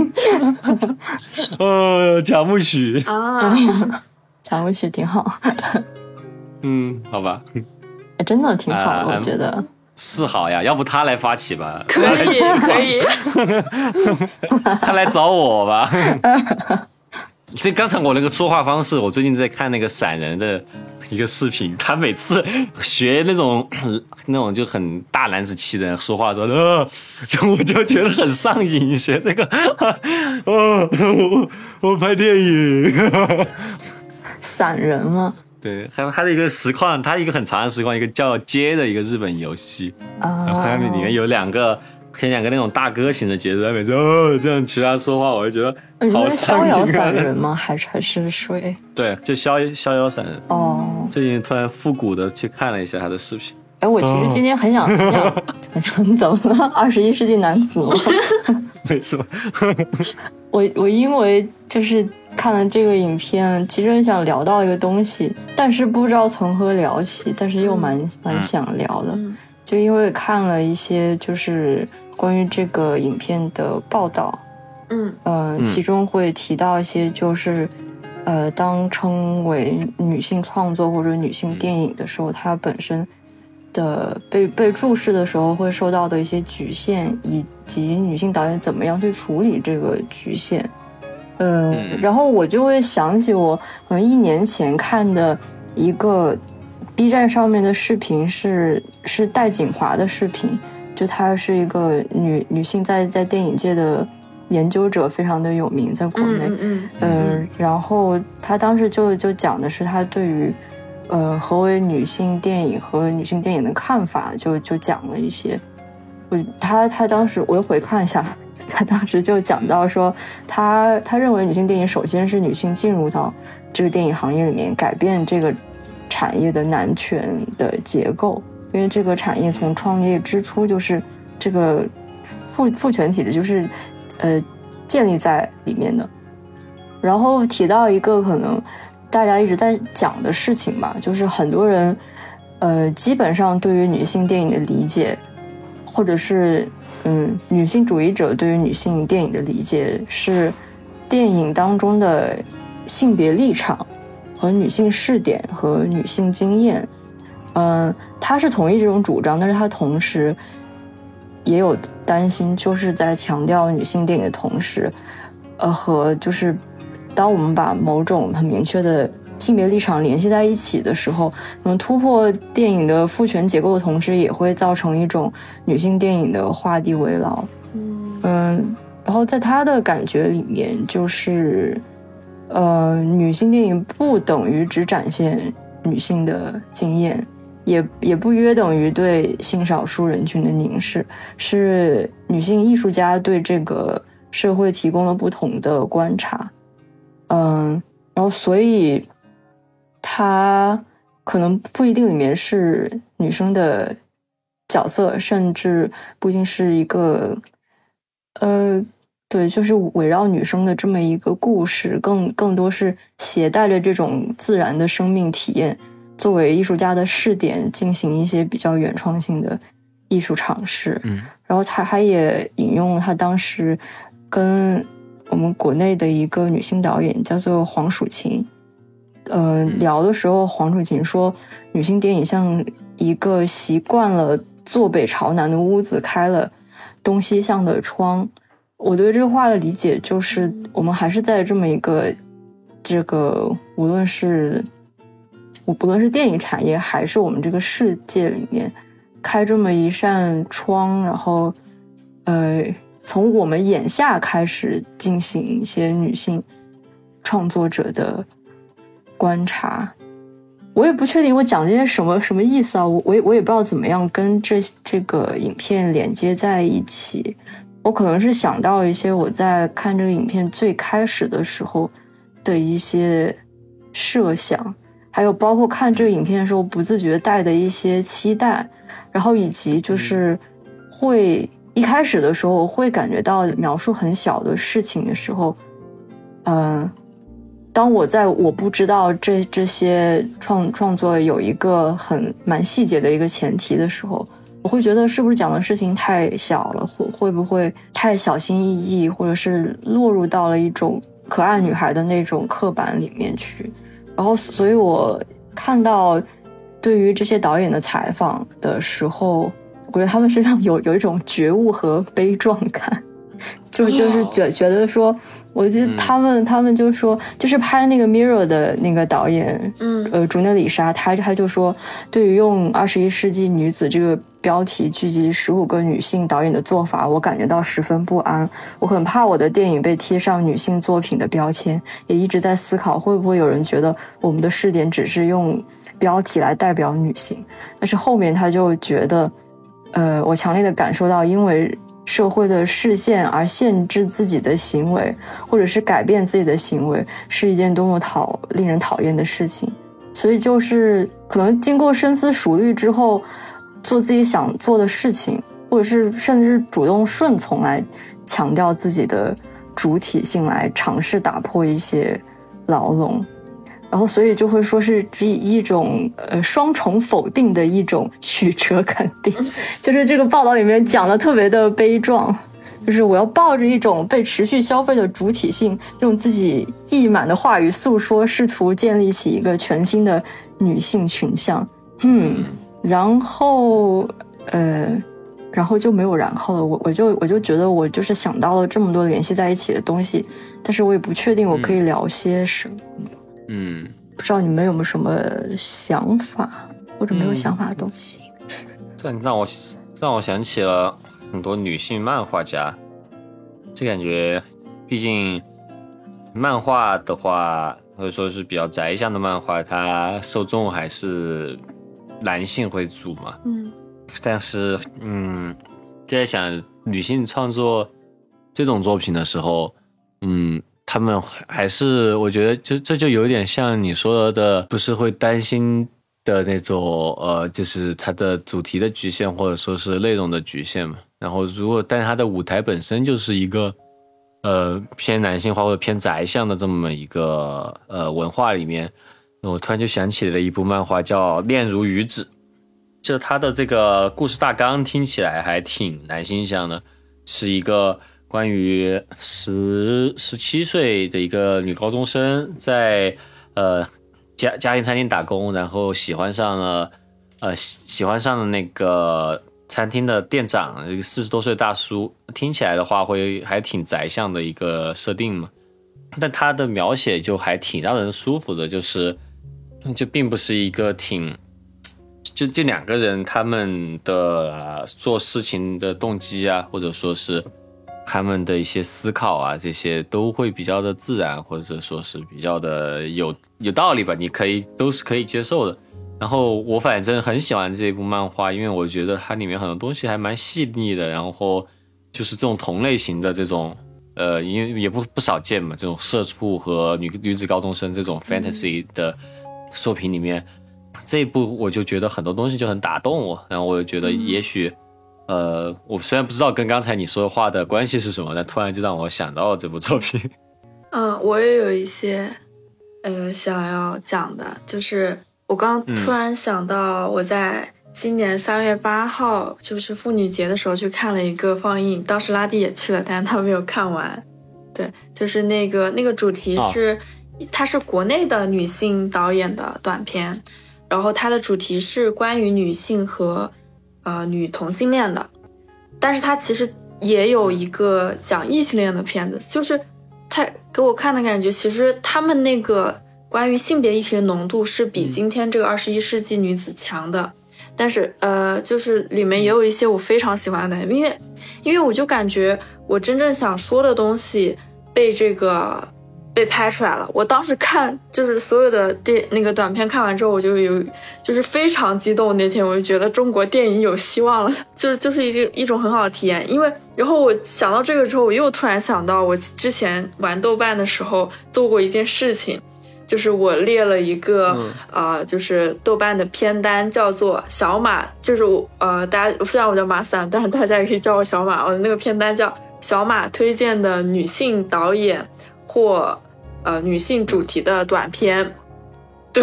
呃，贾木许，
啊，
贾木许挺好，
嗯，好吧，
哎真的挺好的，
啊
我觉得。
是好呀，要不他来发起吧，
可以 可以。
他来找我吧。这刚才我那个说话方式，我最近在看那个散人的一个视频，他每次学那种 那种就很大男子气的人说话的时候，呃，就我就觉得很上瘾，学这个，哦，我我拍电影，
散人嘛，
对，还有他的一个实况，他一个很长的实况，一个叫《街》的一个日本游戏，然后
啊
他，们里面有两个。前两个那种大哥型的角色，每次哦这样其他说话，我就觉得好
逍遥散人
啊！
吗？还是还是谁？
对，就逍逍遥散人。
哦，
最近突然复古的去看了一下他的视频，
哎，我其实今天很想，很想你怎么了？二十一世纪男子吗？
没错。
我我因为就是看了这个影片，其实很想聊到一个东西，但是不知道从何聊起，但是又蛮蛮想聊的，
嗯
就因为看了一些就是关于这个影片的报道，
嗯
呃，
嗯
其中会提到一些就是。呃，当称为女性创作或者女性电影的时候，它本身的被被注视的时候会受到的一些局限，以及女性导演怎么样去处理这个局限。嗯，
嗯
然后我就会想起我可能一年前看的一个 B 站上面的视频是是戴锦华的视频，就她是一个女女性在在电影界的研究者，非常的有名，在国内。
嗯嗯
嗯，然后他当时就就讲的是他对于呃何为女性电影和女性电影的看法，就就讲了一些。我他他当时我又回看一下，他当时就讲到说，他他认为女性电影首先是女性进入到这个电影行业里面，改变这个产业的男权的结构，因为这个产业从创业之初就是这个父父权体制就是呃建立在里面的。然后提到一个可能大家一直在讲的事情吧，就是很多人，呃，基本上对于女性电影的理解，或者是嗯，女性主义者对于女性电影的理解是电影当中的性别立场和女性视点和女性经验，嗯、他是同意这种主张，但是他同时也有担心，就是在强调女性电影的同时，呃，和就是当我们把某种很明确的性别立场联系在一起的时候，能，突破电影的父权结构的同时，也会造成一种女性电影的画地为牢。
嗯
嗯，然后在他的感觉里面，就是呃，女性电影不等于只展现女性的经验，也也不约等于对性少数人群的凝视，是女性艺术家对这个社会提供了不同的观察。嗯，然后所以他可能不一定里面是女生的角色，甚至不一定是一个，呃，对，就是围绕女生的这么一个故事，更更多是携带着这种自然的生命体验，作为艺术家的试点，进行一些比较原创性的艺术尝试。
嗯，
然后他他也引用了他当时跟我们国内的一个女性导演叫做黄蜀芹。呃，聊的时候，黄楚琴说，女性电影像一个习惯了坐北朝南的屋子，开了东西向的窗。我对这话的理解就是，我们还是在这么一个这个，无论是我不论是电影产业，还是我们这个世界里面，开这么一扇窗，然后呃，从我们眼下开始进行一些女性创作者的。观察，我也不确定我讲这些什么什么意思啊，我我也我也不知道怎么样跟这这个影片连接在一起。我可能是想到一些我在看这个影片最开始的时候的一些设想，还有包括看这个影片的时候不自觉带的一些期待，然后以及就是会一开始的时候我会感觉到描述很小的事情的时候，嗯。当我在我不知道这这些创创作有一个很蛮细节的一个前提的时候，我会觉得是不是讲的事情太小了，会会不会太小心翼翼，或者是落入到了一种可爱女孩的那种刻板里面去。然后，所以我看到对于这些导演的采访的时候，我觉得他们身上有有一种觉悟和悲壮感，就就是觉觉得说。我记得他们，他们就说，就是拍那个《Mirror》的那个导演，
嗯，
呃，竹内里沙，他他就说，对于用“二十一世纪女子”这个标题聚集十五个女性导演的做法，我感觉到十分不安。我很怕我的电影被贴上女性作品的标签，也一直在思考，会不会有人觉得我们的试点只是用标题来代表女性。但是后面他就觉得，呃，我强烈的感受到，因为。社会的视线而限制自己的行为，或者是改变自己的行为，是一件多么讨令人讨厌的事情。所以，就是可能经过深思熟虑之后，做自己想做的事情，或者是甚至是主动顺从来强调自己的主体性，来尝试打破一些牢笼。然后，所以就会说是一一种呃双重否定的一种 曲折肯定，就是这个报道里面讲的特别的悲壮，就是我要抱着一种被持续消费的主体性，用自己溢满的话语诉说，试图建立起一个全新的女性群像。嗯，然后呃，然后就没有然后了。我我就我就觉得我就是想到了这么多联系在一起的东西，但是我也不确定我可以聊些什么。
嗯，
不知道你们有没有什么想法或者没有想法的东西？
这让我让我想起了很多女性漫画家，这感觉，毕竟漫画的话，或者说是比较宅向的漫画，它受众还是男性为主嘛。
嗯，
但是嗯，就在想女性创作这种作品的时候，嗯。他们还是，我觉得就这就有点像你说的，不是会担心的那种，呃，就是它的主题的局限，或者说是内容的局限嘛。然后，如果但是它的舞台本身就是一个，呃，偏男性化或者偏宅向的这么一个呃文化里面，我突然就想起了一部漫画叫《恋如雨止》，就它的这个故事大纲听起来还挺男性向的，是一个。关于十十七岁的一个女高中生，在呃家家庭餐厅打工，然后喜欢上了呃喜喜欢上了那个餐厅的店长，一个四十多岁大叔，听起来的话会还挺宅向的一个设定嘛。但他的描写就还挺让人舒服的，就是就并不是一个挺就这两个人他们的做事情的动机啊，或者说是。他们的一些思考啊，这些都会比较的自然，或者说是比较的有有道理吧？你可以都是可以接受的。然后我反正很喜欢这部漫画，因为我觉得它里面很多东西还蛮细腻的。然后就是这种同类型的这种，呃，因为也不不少见嘛，这种社畜和女女子高中生这种 fantasy 的作品里面，这一部我就觉得很多东西就很打动我，然后我就觉得也许，呃，我虽然不知道跟刚才你说话的关系是什么，但突然就让我想到了这部作品。
嗯，我也有一些，呃，想要讲的，就是我刚突然想到，我在今年三月八号，就是妇女节的时候去看了一个放映，当时拉蒂也去了，但是他没有看完。对，就是那个那个主题是，它是国内的女性导演的短片，然后它的主题是关于女性和呃女同性恋的，但是它其实也有一个讲异性恋的片子，就是它。给我看的感觉，其实他们那个关于性别议题的浓度是比今天这个二十一世纪女子强的，但是呃，就是里面也有一些我非常喜欢的，因为因为我就感觉我真正想说的东西被这个。被拍出来了。我当时看就是所有的电那个短片看完之后，我就有就是非常激动。那天我就觉得中国电影有希望了，就是就是一一种很好的体验。因为然后我想到这个之后，我又突然想到我之前玩豆瓣的时候做过一件事情，就是我列了一个呃，就是豆瓣的片单，叫做小马，就是我呃大家虽然我叫马三，但是大家也可以叫我小马。我的那个片单叫小马推荐的女性导演。或，呃，女性主题的短片，对，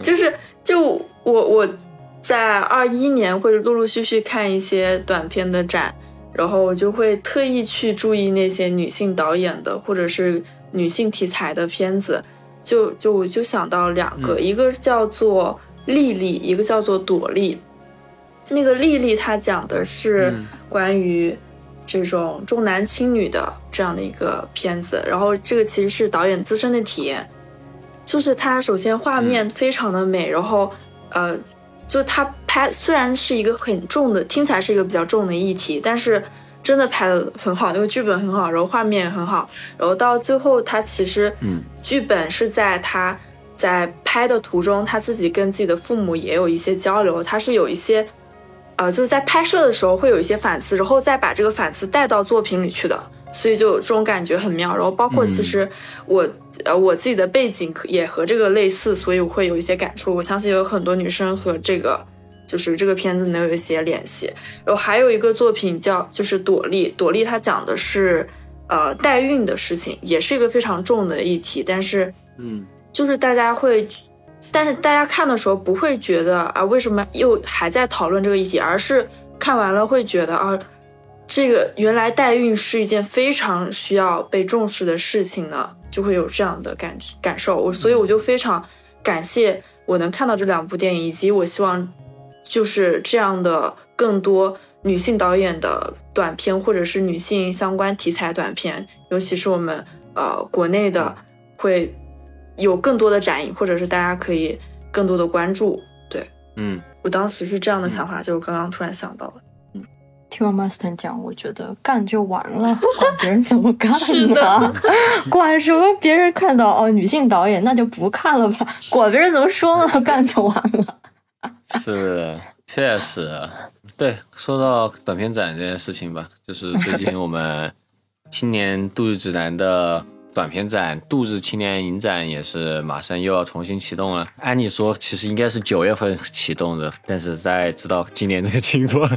就是就我我在二一年会陆陆续续看一些短片的展，然后我就会特意去注意那些女性导演的或者是女性题材的片子，就就我就想到两个，一个叫做丽丽，一个叫做朵莉。那个丽丽她讲的是关于。这种重男轻女的这样的一个片子，然后这个其实是导演自身的体验，就是他首先画面非常的美，然后呃，就他拍虽然是一个很重的，听起来是一个比较重的议题，但是真的拍的很好，那个剧本很好，然后画面也很好，然后到最后他其实嗯剧本是在他在拍的途中，他自己跟自己的父母也有一些交流，他是有一些。呃，就是在拍摄的时候会有一些反思，然后再把这个反思带到作品里去的，所以就这种感觉很妙。然后包括其实我呃我自己的背景也和这个类似，所以我会有一些感触。我相信有很多女生和这个就是这个片子能有一些联系。然后还有一个作品叫就是朵莉，朵莉她讲的是呃代孕的事情，也是一个非常重的议题，但是嗯，就是大家会。但是大家看的时候不会觉得啊，为什么又还在讨论这个议题，而是看完了会觉得啊，这个原来代孕是一件非常需要被重视的事情呢，就会有这样的感感受。我所以我就非常感谢我能看到这两部电影，以及我希望就是这样的更多女性导演的短片，或者是女性相关题材短片，尤其是我们呃国内的会。有更多的展映，或者是大家可以更多的关注。对，
嗯，
我当时是这样的想法，就刚刚突然想到了。
嗯，听完 Master 讲，我觉得干就完了，管别人怎么干呢？管什么别人看到哦，女性导演那就不看了吧？管别人怎么说呢？干就完了。
是，确实，对。说到短片展这件事情吧，就是最近我们青年度日指南的。短片展“度日青年影展”也是马上又要重新启动了。按理说，其实应该是九月份启动的，但是在知道今年这个情况，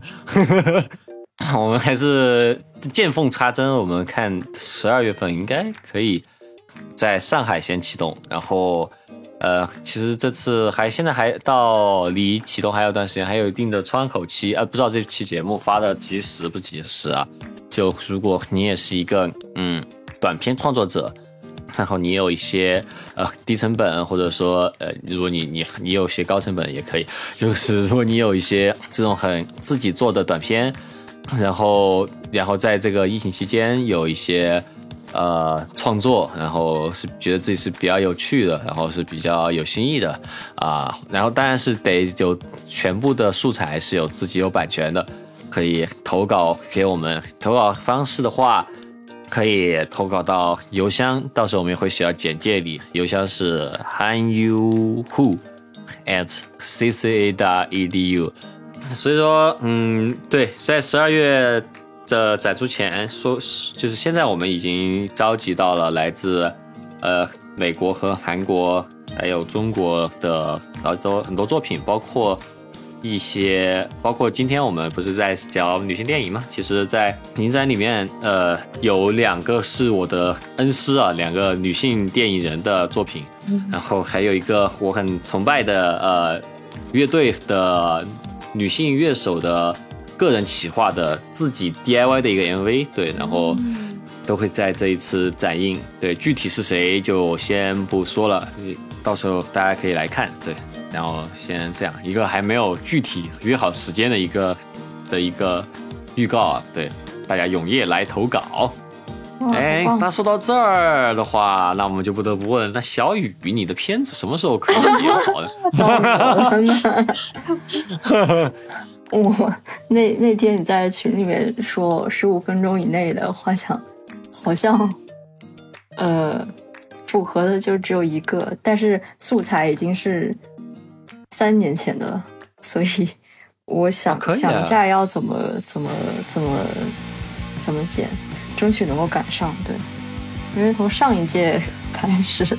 我们还是见缝插针。我们看十二月份应该可以在上海先启动，然后，呃，其实这次还现在还到离启动还有段时间，还有一定的窗口期。呃，不知道这期节目发的及时不及时啊？就如果你也是一个嗯。短片创作者，然后你有一些呃低成本，或者说呃，如果你你你有些高成本也可以，就是如果你有一些这种很自己做的短片，然后然后在这个疫情期间有一些呃创作，然后是觉得自己是比较有趣的，然后是比较有新意的啊，然后当然是得有全部的素材是有自己有版权的，可以投稿给我们，投稿方式的话。可以投稿到邮箱，到时候我们也会写到简介里。邮箱是 hanyuhu at cca 的 edu。所以说，嗯，对，在十二月的展出前，说就是现在我们已经召集到了来自呃美国和韩国还有中国的很多很多作品，包括一些，包括今天我们不是在讲女性电影吗？其实，在影展里面，呃，有两个是我的恩师啊，两个女性电影人的作品，然后还有一个我很崇拜的呃乐队的女性乐手的个人企划的自己 DIY 的一个 MV，对，然后。都会在这一次展映，对，具体是谁就先不说了，到时候大家可以来看，对，然后先这样一个还没有具体约好时间的一个的一个预告啊，对，大家踊跃来投稿。哎，那说到这儿的话，那我们就不得不问，那小雨，你的片子什么时候可以演好呢？
我那那天你在群里面说十五分钟以内的画像。好像，呃，符合的就只有一个，但是素材已经是三年前的，所以我想想一下要怎么怎么怎么怎么剪，争取能够赶上。对，因为从上一届开始，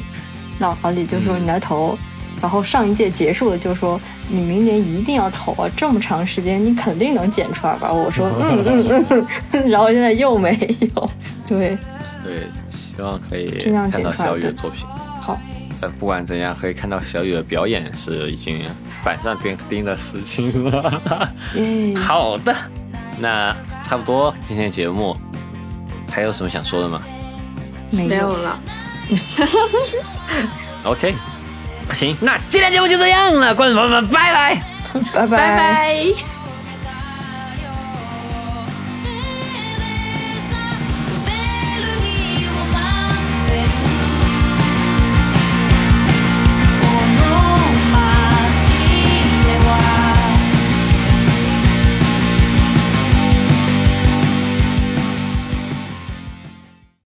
脑海里就说你来投，然后上一届结束了就说你明年一定要投啊，这么长时间你肯定能剪出来吧？我说嗯嗯嗯，然后现在又没有。对，
对，希望可以看到小雨的作品。
好，
但不管怎样，可以看到小雨的表演是已经板上钉钉的事情了。好的，那差不多，今天节目还有什么想说的吗？
没
有了。
OK，行，那今天节目就这样了，观众朋友们，拜拜，
拜
拜拜。